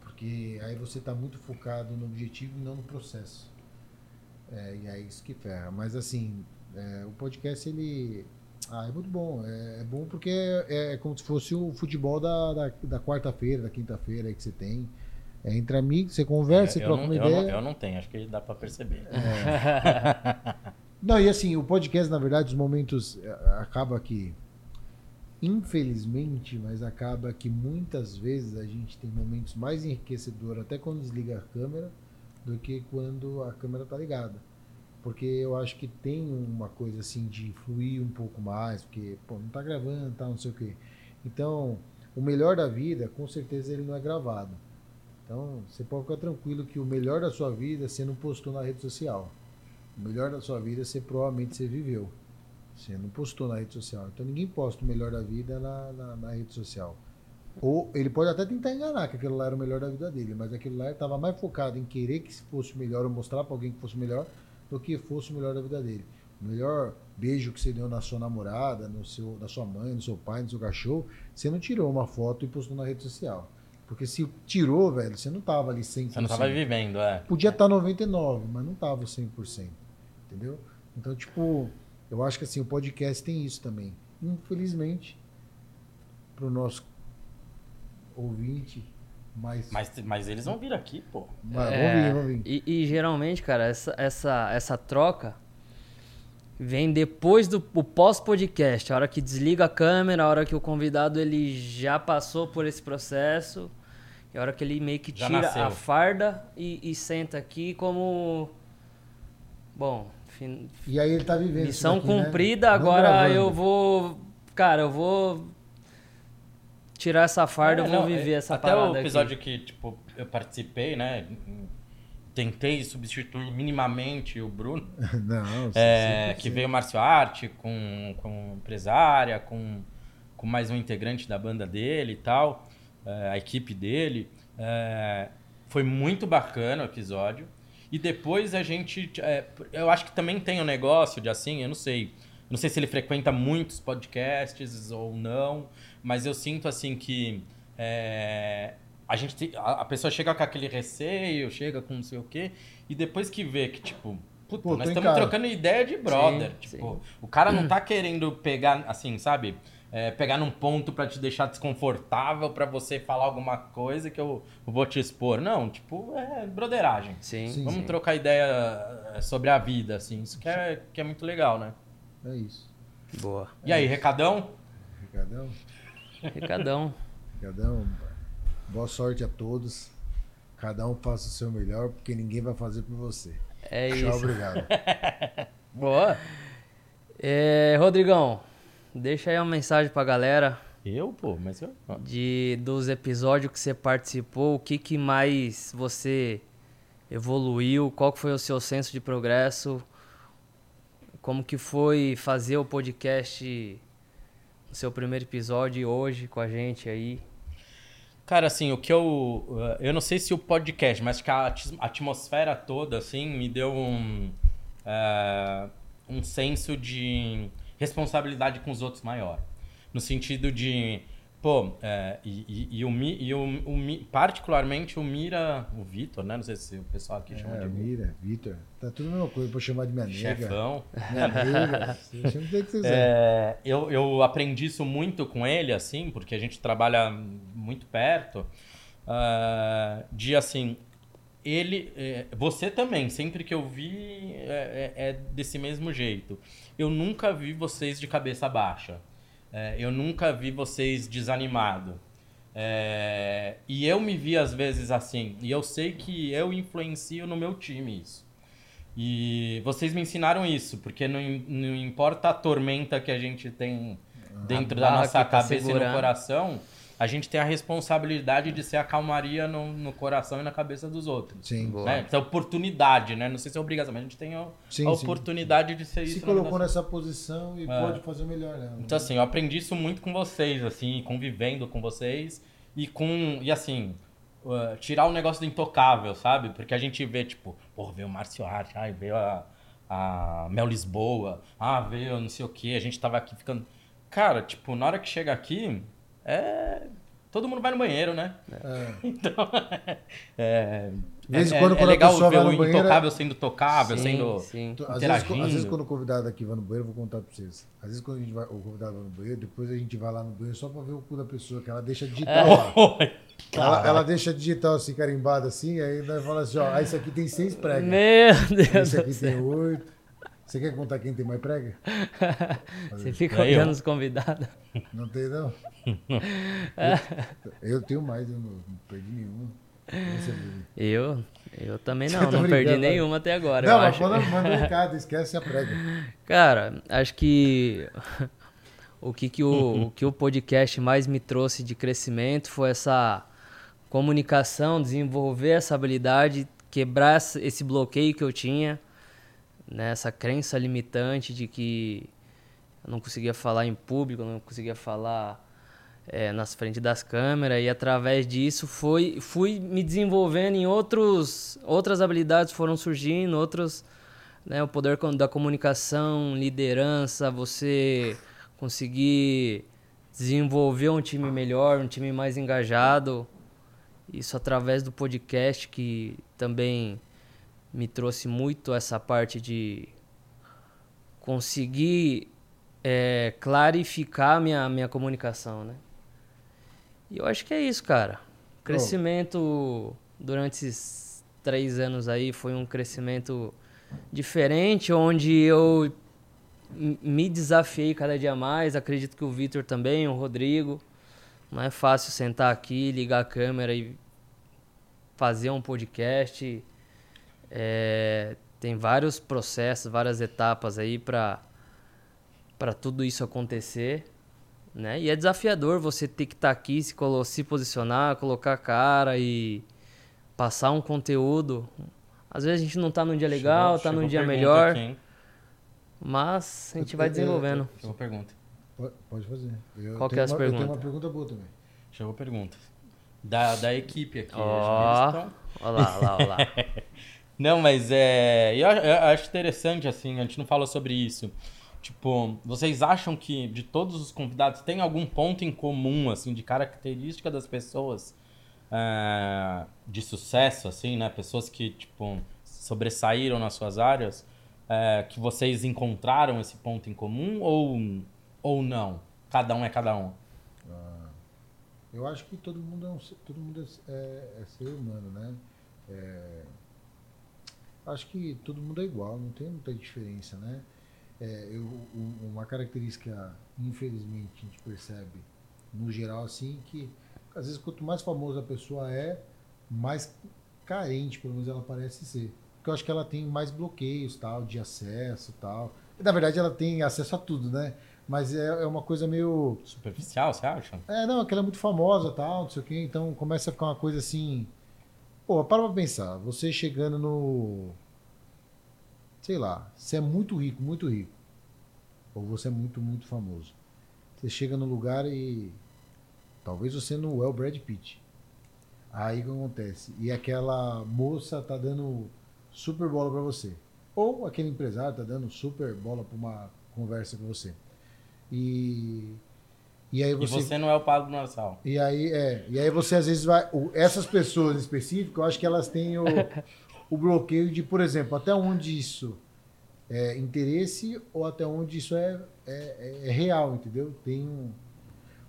Porque aí você tá muito focado no objetivo e não no processo. É, e é isso que ferra. Mas assim, é, o podcast ele. Ah, é muito bom. É, é bom porque é, é como se fosse o futebol da, da, da quarta-feira, da quinta-feira que você tem. É entre amigos, você conversa, você eu, troca não, uma eu, ideia. não, eu não tenho, acho que dá pra perceber. Não, e assim, o podcast, na verdade, os momentos. eh, Acaba que. Infelizmente, mas acaba que muitas vezes a gente tem momentos mais enriquecedores, até quando desliga a câmera, do que quando a câmera tá ligada. Porque eu acho que tem uma coisa assim de fluir um pouco mais, porque, pô, não tá gravando, tá, não sei o quê. Então, o melhor da vida, com certeza, ele não é gravado. Então, você pode ficar tranquilo que o melhor da sua vida você não postou na rede social. O melhor da sua vida você provavelmente você viveu. Você não postou na rede social. Então ninguém posta o melhor da vida na, na, na rede social. Ou ele pode até tentar enganar que aquilo lá era o melhor da vida dele, mas aquilo lá estava mais focado em querer que fosse melhor ou mostrar para alguém que fosse melhor do que fosse o melhor da vida dele. O melhor beijo que você deu na sua namorada, no seu, na sua mãe, no seu pai, no seu cachorro, você não tirou uma foto e postou na rede social. Porque se tirou, velho, você não tava ali 100%. Você não tava vivendo, é. Podia estar 99, mas não tava 100%. Entendeu? Então, tipo, eu acho que assim, o podcast tem isso também. Infelizmente, pro nosso ouvinte, mais. Mas, mas eles vão vir aqui, pô. Mas É, vamos vir, vamos vir. E, e geralmente, cara, essa, essa, essa troca vem depois do pós-podcast, a hora que desliga a câmera, a hora que o convidado ele já passou por esse processo, e a hora que ele meio que Já tira nasceu. a farda e, e senta aqui como. Bom, fin- E aí ele tá vivendo. missão daqui, né? cumprida, Não agora gravando. eu vou. Cara, eu vou tirar essa farda, É, eu vou não, viver é, essa Até parada o aqui. episódio que, tipo, eu participei, né? Tentei substituir minimamente o Bruno. Não, É, 100%. que veio o Márcio Arte com, com empresária, com, com mais um integrante da banda dele e tal, é, a equipe dele. É, foi muito bacana o episódio. E depois a gente. é, eu acho que também tem um negócio de assim, eu não sei. Não sei se ele frequenta muitos podcasts ou não, mas eu sinto assim que. é, a gente tem- a, a pessoa chega com aquele receio, chega com não sei o quê, e depois que vê que, tipo, puta, Pô, nós estamos casa. trocando ideia de brother. Sim, tipo, sim. o cara não tá querendo pegar, assim, sabe? É, pegar num ponto pra te deixar desconfortável pra você falar alguma coisa que eu vou te expor. Não, tipo, é broderagem. Sim, Sim, Vamos sim. trocar ideia é, sobre a vida, assim. Isso que é, que é muito legal, né? É isso. Boa. E aí, recadão? Ricardão, Recadão. Ricardão, boa sorte a todos. Cada um faça o seu melhor, porque ninguém vai fazer por você. É Tchau, isso. obrigado. Boa. É, Rodrigão, deixa aí uma mensagem pra galera Eu, pô, mas eu. de dos episódios que você participou, o que, que mais você evoluiu, qual que foi o seu senso de progresso, como que foi fazer o podcast, seu primeiro episódio hoje com a gente aí. Cara, assim, o que eu. uh, Eu não sei se o podcast, mas que a atmosfera toda, assim, me deu um. eh, um senso de responsabilidade com os outros maior. No sentido de. Pô, eh, e, e- e o, Mi- e o, o particularmente o Mira, o Vitor, né? Não sei se o pessoal aqui chama É, de Mira, Vitor. Tá tudo a mesma coisa pra chamar de minha nega. chefão. Minha nega. Chama que. É, eu, eu aprendi isso muito com ele, assim, porque a gente trabalha muito perto. ah, de assim, ele. é, você também, sempre que eu vi, é, é- é desse mesmo jeito. Eu nunca vi vocês de cabeça baixa. É, eu nunca vi vocês desanimados. É, e eu me vi às vezes assim. E eu sei que eu influencio no meu time isso. E vocês me ensinaram isso, porque não, não importa a tormenta que a gente tem dentro da barra nossa tá cabeça e no coração, a gente tem a responsabilidade de ser a calmaria no, no coração e na cabeça dos outros. Sim. Boa. Né? Essa oportunidade, né? Não sei se é obrigação, mas a gente tem a, Sim, a sim. oportunidade de ser isso. Se na colocou nessa posição e pode fazer melhor, né? Então, assim, eu aprendi isso muito com vocês, assim, convivendo com vocês e com. E assim, uh, tirar o negócio do intocável, sabe? Porque a gente vê, tipo, pô, veio o Márcio Arte, ai, veio a, a Mel Lisboa, ah, veio não sei o quê, a gente tava aqui ficando. Cara, tipo, na hora que chega aqui, é. Todo mundo vai no banheiro, né? É. Então, é. De vez em é- quando, é quando a legal pessoa ver vai o banheiro, intocável sendo tocável, Sim, sendo. sim. Então, Às vezes, às vezes quando o convidado aqui vai no banheiro, eu vou contar pra vocês. Às vezes quando a gente vai, o convidado vai no banheiro, depois a gente vai lá no banheiro só pra ver o cu da pessoa, que ela deixa digital lá. Ela, ela deixa digital assim, carimbado assim, aí nós falamos assim, ó, ah, isso aqui tem seis pregas. Meu Deus Esse do aqui tem oito. Você quer contar quem tem mais prega? Você fica Aí, ó. olhando os convidados. Não tem, não? Eu, eu tenho mais, eu não, não perdi nenhuma. Eu, eu também não, tá não perdi brincando, nenhuma até agora. Não, eu mas acho. manda, manda um recado, esquece a prega. Cara, acho que o que, que o, o que o podcast mais me trouxe de crescimento foi essa comunicação, desenvolver essa habilidade, quebrar esse bloqueio que eu tinha, né? essa crença limitante de que eu não conseguia falar em público, não conseguia falar é, nas frentes das câmeras e através disso foi, fui me desenvolvendo em outros, outras habilidades foram surgindo, outros, né, o poder da comunicação, liderança, você conseguir desenvolver um time melhor, um time mais engajado. Isso através do podcast que também me trouxe muito essa parte de conseguir é, clarificar minha, minha comunicação, né? E eu acho que é isso, cara. O crescimento durante esses três anos aí foi um crescimento diferente, onde eu me desafiei cada dia mais. Acredito que o Vitor também, o Rodrigo. Não é fácil sentar aqui, ligar a câmera e fazer um podcast. É, tem vários processos, várias etapas aí para para tudo isso acontecer, né? E é desafiador você ter que estar tá aqui, se, se posicionar, colocar a cara e passar um conteúdo. Às vezes a gente não está num dia legal, está num dia melhor. Aqui, mas a gente eu, vai desenvolvendo. Chegou pergunta. Pode fazer. Eu Qual que é a pergunta? Eu tenho uma pergunta boa também. Chegou pergunta. Da, da equipe aqui. Oh, olha lá, olha lá, olha lá. não, mas é. Eu, eu acho interessante, assim, a gente não falou sobre isso. Tipo, vocês acham que de todos os convidados tem algum ponto em comum, assim, de característica das pessoas é, de sucesso, assim, né? Pessoas que, tipo, sobressaíram nas suas áreas? é, que vocês encontraram esse ponto em comum ou, ou não? Cada um é cada um? Ah, eu acho que todo mundo é, um, todo mundo é, é, é ser humano, né? É, acho que todo mundo é igual, não tem muita diferença, né? É, eu, uma característica, infelizmente, a gente percebe no geral assim que às vezes quanto mais famosa a pessoa é, mais carente, pelo menos ela parece ser porque eu acho que ela tem mais bloqueios tal de acesso tal. Na verdade, ela tem acesso a tudo, né? Mas é, é uma coisa meio. Superficial, você acha? É, não, que ela é muito famosa tal, não sei o quê. Então começa a ficar uma coisa assim. Pô, para pra pensar. Você chegando no. Sei lá, você é muito rico, muito rico. Ou você é muito, muito famoso. Você chega no lugar e. Talvez você não é o Brad Pitt. Aí o que acontece? E aquela moça tá dando super bola para você. Ou aquele empresário tá dando super bola para uma conversa com você. E e aí você, e você não é o Pablo Marçal. E aí é, e aí você às vezes vai, essas pessoas em específico, eu acho que elas têm o, o bloqueio de, por exemplo, até onde isso é interesse ou até onde isso é, é, é real, entendeu? Tem um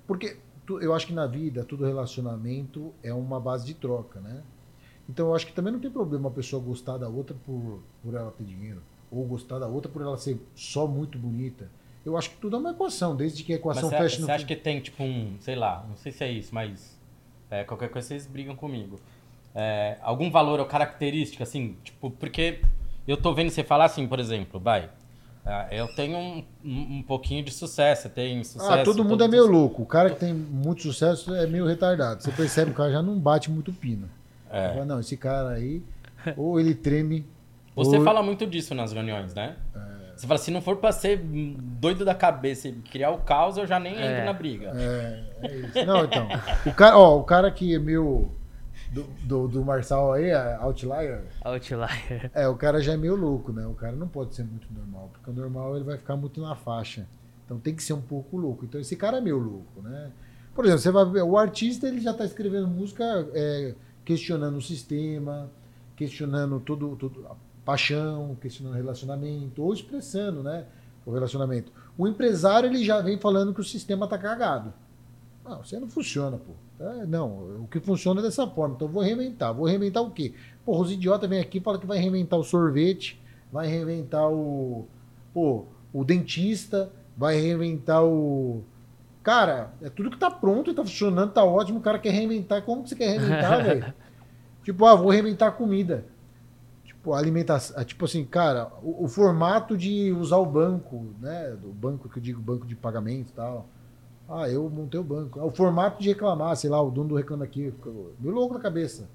porque eu acho que na vida todo relacionamento é uma base de troca, né? Então eu acho que também não tem problema a pessoa gostar da outra por, por ela ter dinheiro, ou gostar da outra por ela ser só muito bonita. Eu acho que tudo é uma equação, desde que a equação mas feche no. Você acha que tem, tipo, um, sei lá, não sei se é isso, mas é, qualquer coisa vocês brigam comigo. É, algum valor ou característica, assim, tipo, porque eu tô vendo você falar assim, por exemplo, vai. É, eu tenho um, um, pouquinho de sucesso, tem sucesso. Ah, todo mundo é meio louco. O cara que tem muito sucesso é meio retardado. Você percebe que o cara já não bate muito pino. É. Falo, não, esse cara aí, ou ele treme. Você ou... fala muito disso nas reuniões, né? É. Você fala, se não for pra ser doido da cabeça e criar o caos, eu já nem é. entro na briga. É, é isso. Não, então. O cara, ó, o cara que é meio. Do, do, do Marçal aí, Outlier. Outlier. É, o cara já é meio louco, né? O cara não pode ser muito normal, porque o normal ele vai ficar muito na faixa. Então tem que ser um pouco louco. Então esse cara é meio louco, né? Por exemplo, você vai ver, o artista ele já tá escrevendo música é, questionando o sistema, questionando tudo, tudo a paixão, questionando relacionamento, ou expressando né, o relacionamento. O empresário ele já vem falando que o sistema está cagado. Não, você não funciona, pô. É, não, o que funciona é dessa forma. Então eu vou reinventar. Vou reinventar o quê? Pô, os idiotas vêm aqui e falam que vai reinventar o sorvete, vai reinventar o. Pô, o dentista, vai reinventar o Cara, é tudo que tá pronto, tá funcionando, tá ótimo. O cara quer reinventar. Como que você quer reinventar, velho? Tipo, ah, vou reinventar a comida. Tipo, alimentação. Tipo assim, cara, o, o, formato de usar o banco, né? O banco que eu digo, banco de pagamento e tal. Ah, eu montei o banco. Ah, o formato de reclamar, sei lá, o dono do reclama aqui. Meu louco na cabeça.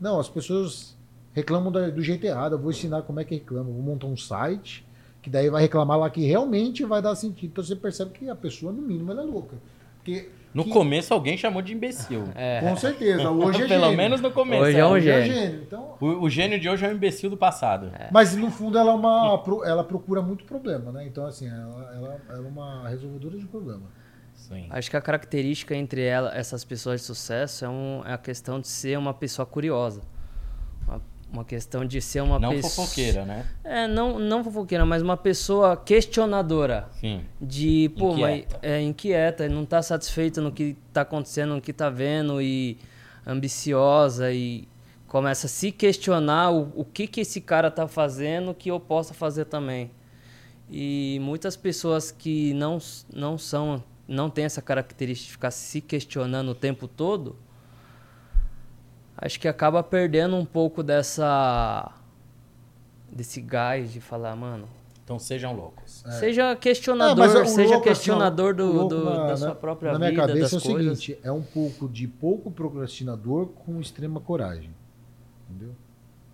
Não, as pessoas reclamam do jeito errado. Eu vou ensinar como é que reclama. vou montar um site que daí vai reclamar lá que realmente vai dar sentido. Então você percebe que a pessoa, no mínimo, ela é louca. Porque No Que- começo alguém chamou de imbecil. Com certeza. Hoje é Pelo gênio. menos no começo. Hoje é um Hoje é gênio. gênio. Então, O, o gênio de hoje é o imbecil do passado. Mas no fundo ela é uma ela procura muito problema, né? Então assim, ela, ela, ela é uma resolvedora de problema. Sim. Acho que a característica entre ela, essas pessoas de sucesso é, um- é a questão de ser uma pessoa curiosa. Uma, questão de ser uma Não pessoa. fofoqueira, né? É, não, não fofoqueira, mas uma pessoa questionadora. Sim. De, pô, Inquieta. mas é inquieta, não tá satisfeita no que tá acontecendo, no que tá vendo e ambiciosa e começa a se questionar o, o que que esse cara tá fazendo que eu possa fazer também. E muitas pessoas que não, não são, não têm essa característica de ficar se questionando o tempo todo, acho que acaba perdendo um pouco dessa desse gás de falar, mano, Então sejam loucos. Seja Ah, questionador, mas o seja louco, questionador assim, do, do- na- da sua na- própria na minha vida, cabeça das é o coisas. seguinte, é um pouco de pouco procrastinador com extrema coragem. Entendeu?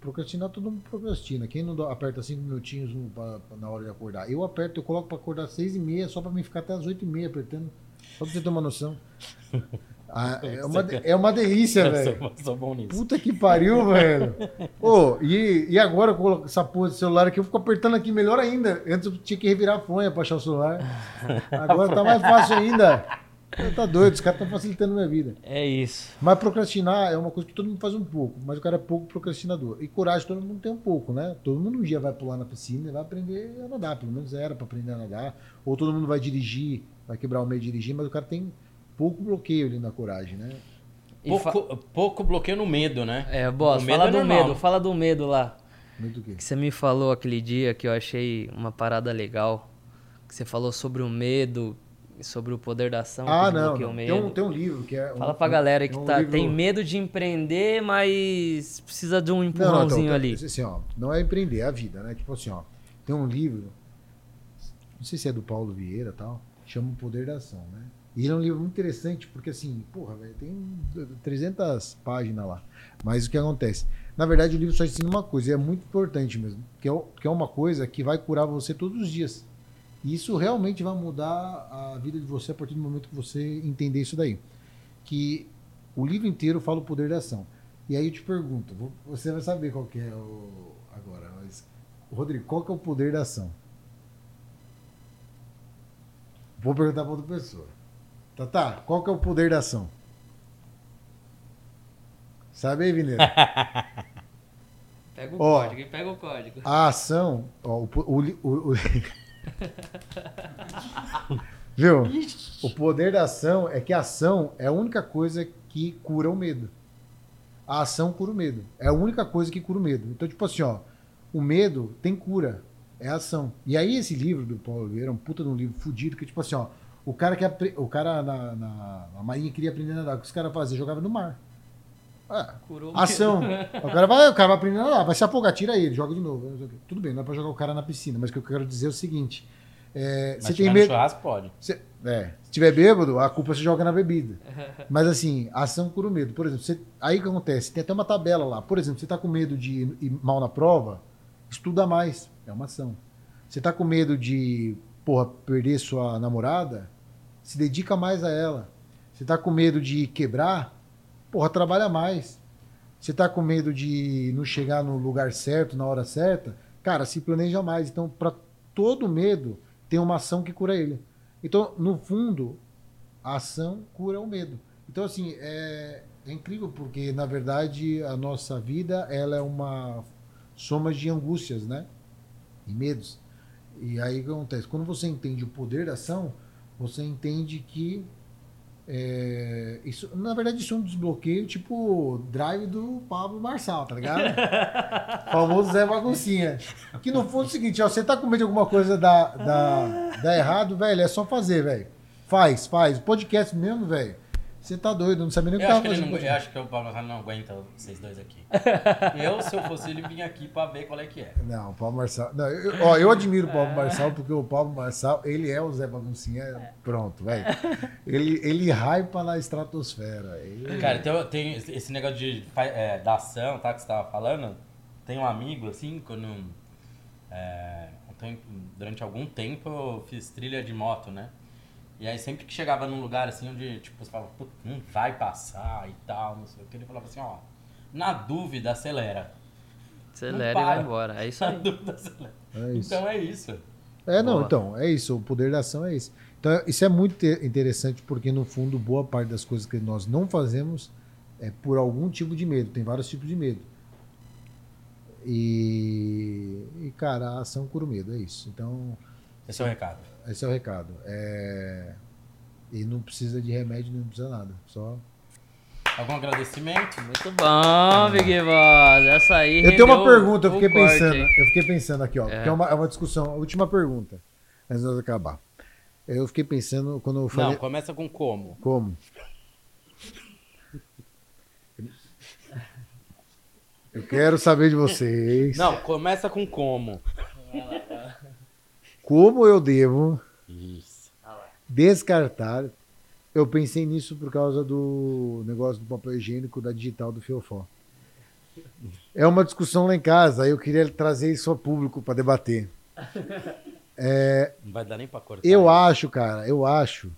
Procrastinar, todo mundo procrastina. Quem não aperta cinco minutinhos pra- pra- na hora de acordar? Eu aperto, eu coloco pra acordar às seis e meia, só pra mim ficar até às oito e meia apertando. Só pra você ter uma noção. Ah, é, uma, é uma delícia, velho. Puta que pariu, velho. Ô, e, e agora eu coloco essa porra de celular aqui, eu fico apertando aqui melhor ainda. Antes eu tinha que revirar a fronha pra achar o celular. Agora tá mais fácil ainda. Tá doido, os caras estão facilitando a minha vida. É isso. Mas procrastinar é uma coisa que todo mundo faz um pouco, mas o cara é pouco procrastinador. E coragem todo mundo tem um pouco, né? Todo mundo um dia vai pular na piscina e vai aprender a nadar, pelo menos era pra aprender a nadar. Ou todo mundo vai dirigir, vai quebrar o meio de dirigir, mas o cara tem pouco bloqueio ali na coragem, né? Pouco, pouco bloqueio no medo, né? É, boss, medo fala é do normal. medo, fala do medo lá. Muito o quê? Que você me falou aquele dia que eu achei uma parada legal. Que você falou sobre o medo, sobre o poder da ação. Ah, não. não. o Tem, medo. um, tem um livro que é. Fala um, pra galera é que um tá, livro- tem medo de empreender, mas precisa de um Não, não, empurrãozinho então, ali. Assim, ó, não é empreender, é a vida, né? Tipo assim, ó, tem um livro, não sei se é do Paulo Vieira e tal, chama O Poder da Ação, né? E ele é um livro muito interessante, porque assim, porra, velho, tem 300 páginas lá. Mas o que acontece? Na verdade, o livro só ensina uma coisa, e é muito importante mesmo, que é, que é uma coisa que vai curar você todos os dias. E isso realmente vai mudar a vida de você a partir do momento que você entender isso daí. Que o livro inteiro fala o poder da ação. E aí eu te pergunto, vo- você vai saber qual que é o agora, mas Rodrigo, qual que é o poder da ação? Vou perguntar para outra pessoa. Tá, tá. Qual que é o poder da ação? Sabe aí, Vineira? Pega o Ó. código, pega o código. A ação, ó, o, o, o- o- Viu? O poder da ação é que a ação é a única coisa que cura o medo. A ação cura o medo. É a única coisa que cura o medo. Então, tipo assim, ó, o medo tem cura. É a ação. E aí, esse livro do Paulo Vieira é um puta de um livro fudido, que, tipo assim, ó, o cara que o cara na, na, na marinha queria aprender a nadar. O que os caras faziam? Jogava no mar. Ah, Curou o Ação. O cara vai, o cara vai aprender lá, vai se afogar, tira ele, joga de novo. Tudo bem, não é pra jogar o cara na piscina, mas o que eu quero dizer é o seguinte: é, Mas você tem medo. churrasco, pode. Você, é, se tiver bêbado, a culpa você joga na bebida. Mas assim, a ação cura o medo. Por exemplo, você- aí o que acontece? Tem até uma tabela lá. Por exemplo, você tá com medo de ir ir mal na prova, estuda mais. É uma ação. Você tá com medo de, porra, perder sua namorada, se dedica mais a ela. Você tá com medo de quebrar, porra, trabalha mais. Você tá com medo de não chegar no lugar certo, na hora certa, cara, se planeja mais. Então, para todo medo, tem uma ação que cura ele. Então, no fundo, a ação cura o medo. Então, assim, é, é incrível porque, na verdade, a nossa vida ela é uma soma de angústias, né? E medos. E aí o que acontece? Quando você entende o poder da ação, você entende que é, isso, na verdade, isso é um desbloqueio tipo drive do Pablo Marçal, tá ligado? famoso Zé Baguncinha. Que no fundo é o seguinte, ó, você tá com medo de alguma coisa dar, dar, dar errado, velho, é só fazer, velho. Faz, faz. Podcast mesmo, velho. Você tá doido, não sabia nem o que Eu acho, tava que ele fazendo. não, eu acho que o Paulo Marçal não aguenta vocês dois aqui. eu, se eu fosse ele, vinha aqui pra ver qual é que é. Não, o Pablo Marçal. Não, eu, ó, eu admiro o Pablo Marçal porque o Pablo Marçal, ele é o Zé Baguncinha, pronto, velho. Ele, ele hypa na estratosfera. Ele- Cara, tem, tem esse negócio de, é, da ação, tá, que você tava falando. Tem um amigo, assim, quando... é, tempo- durante algum tempo eu fiz trilha de moto, né? E aí sempre que chegava num lugar assim onde, tipo, você falava, "Putz, não vai passar e tal, não sei o que, ele falava assim, ó, na dúvida, acelera. Acelera e vai embora. É isso Na aí. dúvida, acelera. É isso. Então é isso. É, não, Boa. então, é isso. O poder da ação é isso. Então, isso é muito te- interessante porque, no fundo, boa parte das coisas que nós não fazemos é por algum tipo de medo. Tem vários tipos de medo. E, e cara, a ação cura o medo, é isso. Então, Esse é o recado. Esse é o recado. É... E não precisa de remédio, não precisa nada. Só. Algum agradecimento? Muito bom, Big Boss. Essa aí. Eu tenho uma pergunta, eu fiquei corte, pensando. hein? Eu fiquei pensando aqui, ó. É. É uma, é uma discussão. A última pergunta, antes de nós acabar. Eu fiquei pensando quando eu falei. Não, começa com como? Como? Eu quero saber de vocês. Não, começa com como. Como eu devo Isso. descartar. Eu pensei nisso por causa do negócio do papel higiênico da digital do Fiofó. É uma discussão lá em casa, aí eu queria trazer isso ao público para debater. Não vai dar nem pra cortar. Eu isso. acho, cara, eu acho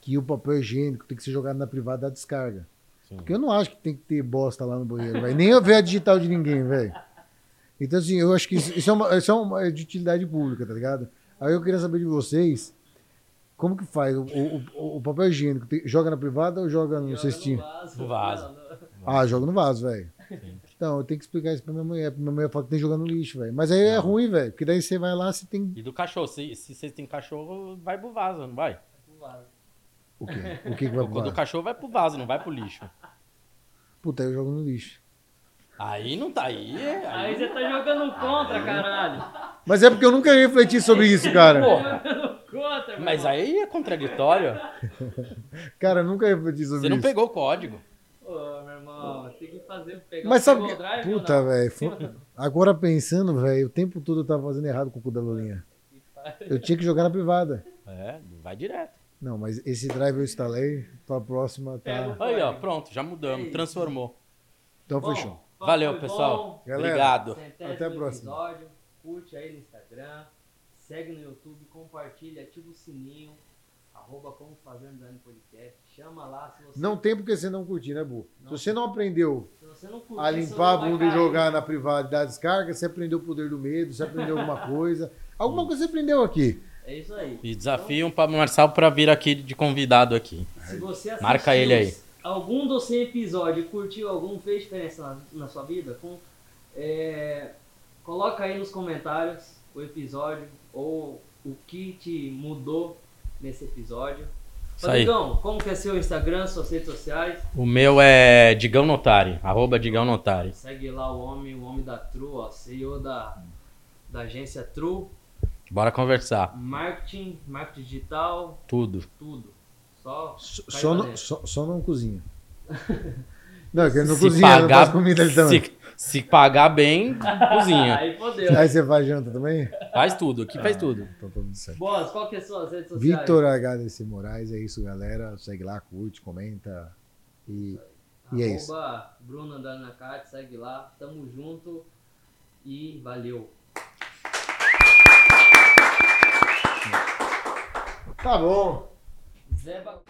que o papel higiênico tem que ser jogado na privada da descarga. Sim. Porque eu não acho que tem que ter bosta lá no banheiro, velho. Nem eu ver a digital de ninguém, velho. Então, assim, eu acho que isso, isso é, uma, isso é uma de utilidade pública, tá ligado? Aí eu queria saber de vocês, como que faz? O, o- o- o papel higiênico, tem- joga na privada ou joga no Joga cestinho? vaso. No vaso. Ah, joga no vaso, velho. Então, eu tenho que explicar isso pra minha mulher. Minha mulher fala que tem que jogar no lixo, velho. Mas aí é Não. ruim, velho. Porque daí você vai lá, você tem. E do cachorro, se, se vocês têm cachorro, vai pro vaso, não vai? Vaso. O quê? O que, que vai O pro do vaso? cachorro vai pro vaso, não vai pro lixo. Puta, aí eu jogo no lixo. Aí não tá aí. é- Aí aí você tá jogando contra, caralho. Mas é porque eu nunca refleti sobre isso, cara. Porra, mas aí é contraditório. Cara, eu nunca refleti sobre Você não isso. pegou o código. Ô, meu irmão, tem que fazer. Pegar Mas o sabe. Drive Puta, velho. Agora pensando, velho, o tempo todo eu tava fazendo errado com o cu da Lulinha. Eu tinha que jogar na privada. É, vai direto. Não, mas esse drive eu instalei. Pra próxima tá. Aí, ó, pronto, já mudamos, transformou. Então Bom, fechou. Valeu, pessoal. Galera, Obrigado. Até a próxima. episódio. Curte aí no Instagram. Segue no YouTube, compartilha, ativa o sininho. Arroba como fazer um design podcast. Chama lá se você. Não tem porque você não curtir, né, Bu? Não. Se você não aprendeu se você não curte, a seu limpar a bunda e jogar na privada dar descarga, você aprendeu o poder do medo, você aprendeu alguma coisa. Alguma coisa você aprendeu aqui. É isso aí. E desafio para Marçal para vir aqui de convidado aqui. Se você assistiu Marca ele aí. algum dos 100 episódios curtiu algum, fez diferença na, na sua vida, com, é, coloca aí nos comentários o episódio ou o que te mudou nesse episódio. Isso. Rodrigão, como que é seu Instagram, suas redes sociais? O meu é Digão Notari, arroba Digão Notari. Segue lá o homem, o homem da True, ó, CEO da, da agência True, Bora conversar. marketing, marketing digital, Tudo. tudo. Só, Só, não, só, só não cozinha. Não, que ele não Se cozinha, não pagar, faz comida ele também. se, se pagar bem, cozinha. Aí fodeu. Aí você faz janta também? Faz tudo, aqui faz tudo. Então tá tudo certo. Boas, qual que é as suas redes sociais? Victor HDC Moraes, é isso, galera. Segue lá, curte, comenta. E, e é isso. Arroba Bruna Danacate, segue lá. Tamo junto e valeu. Tá bom. Zé Ba-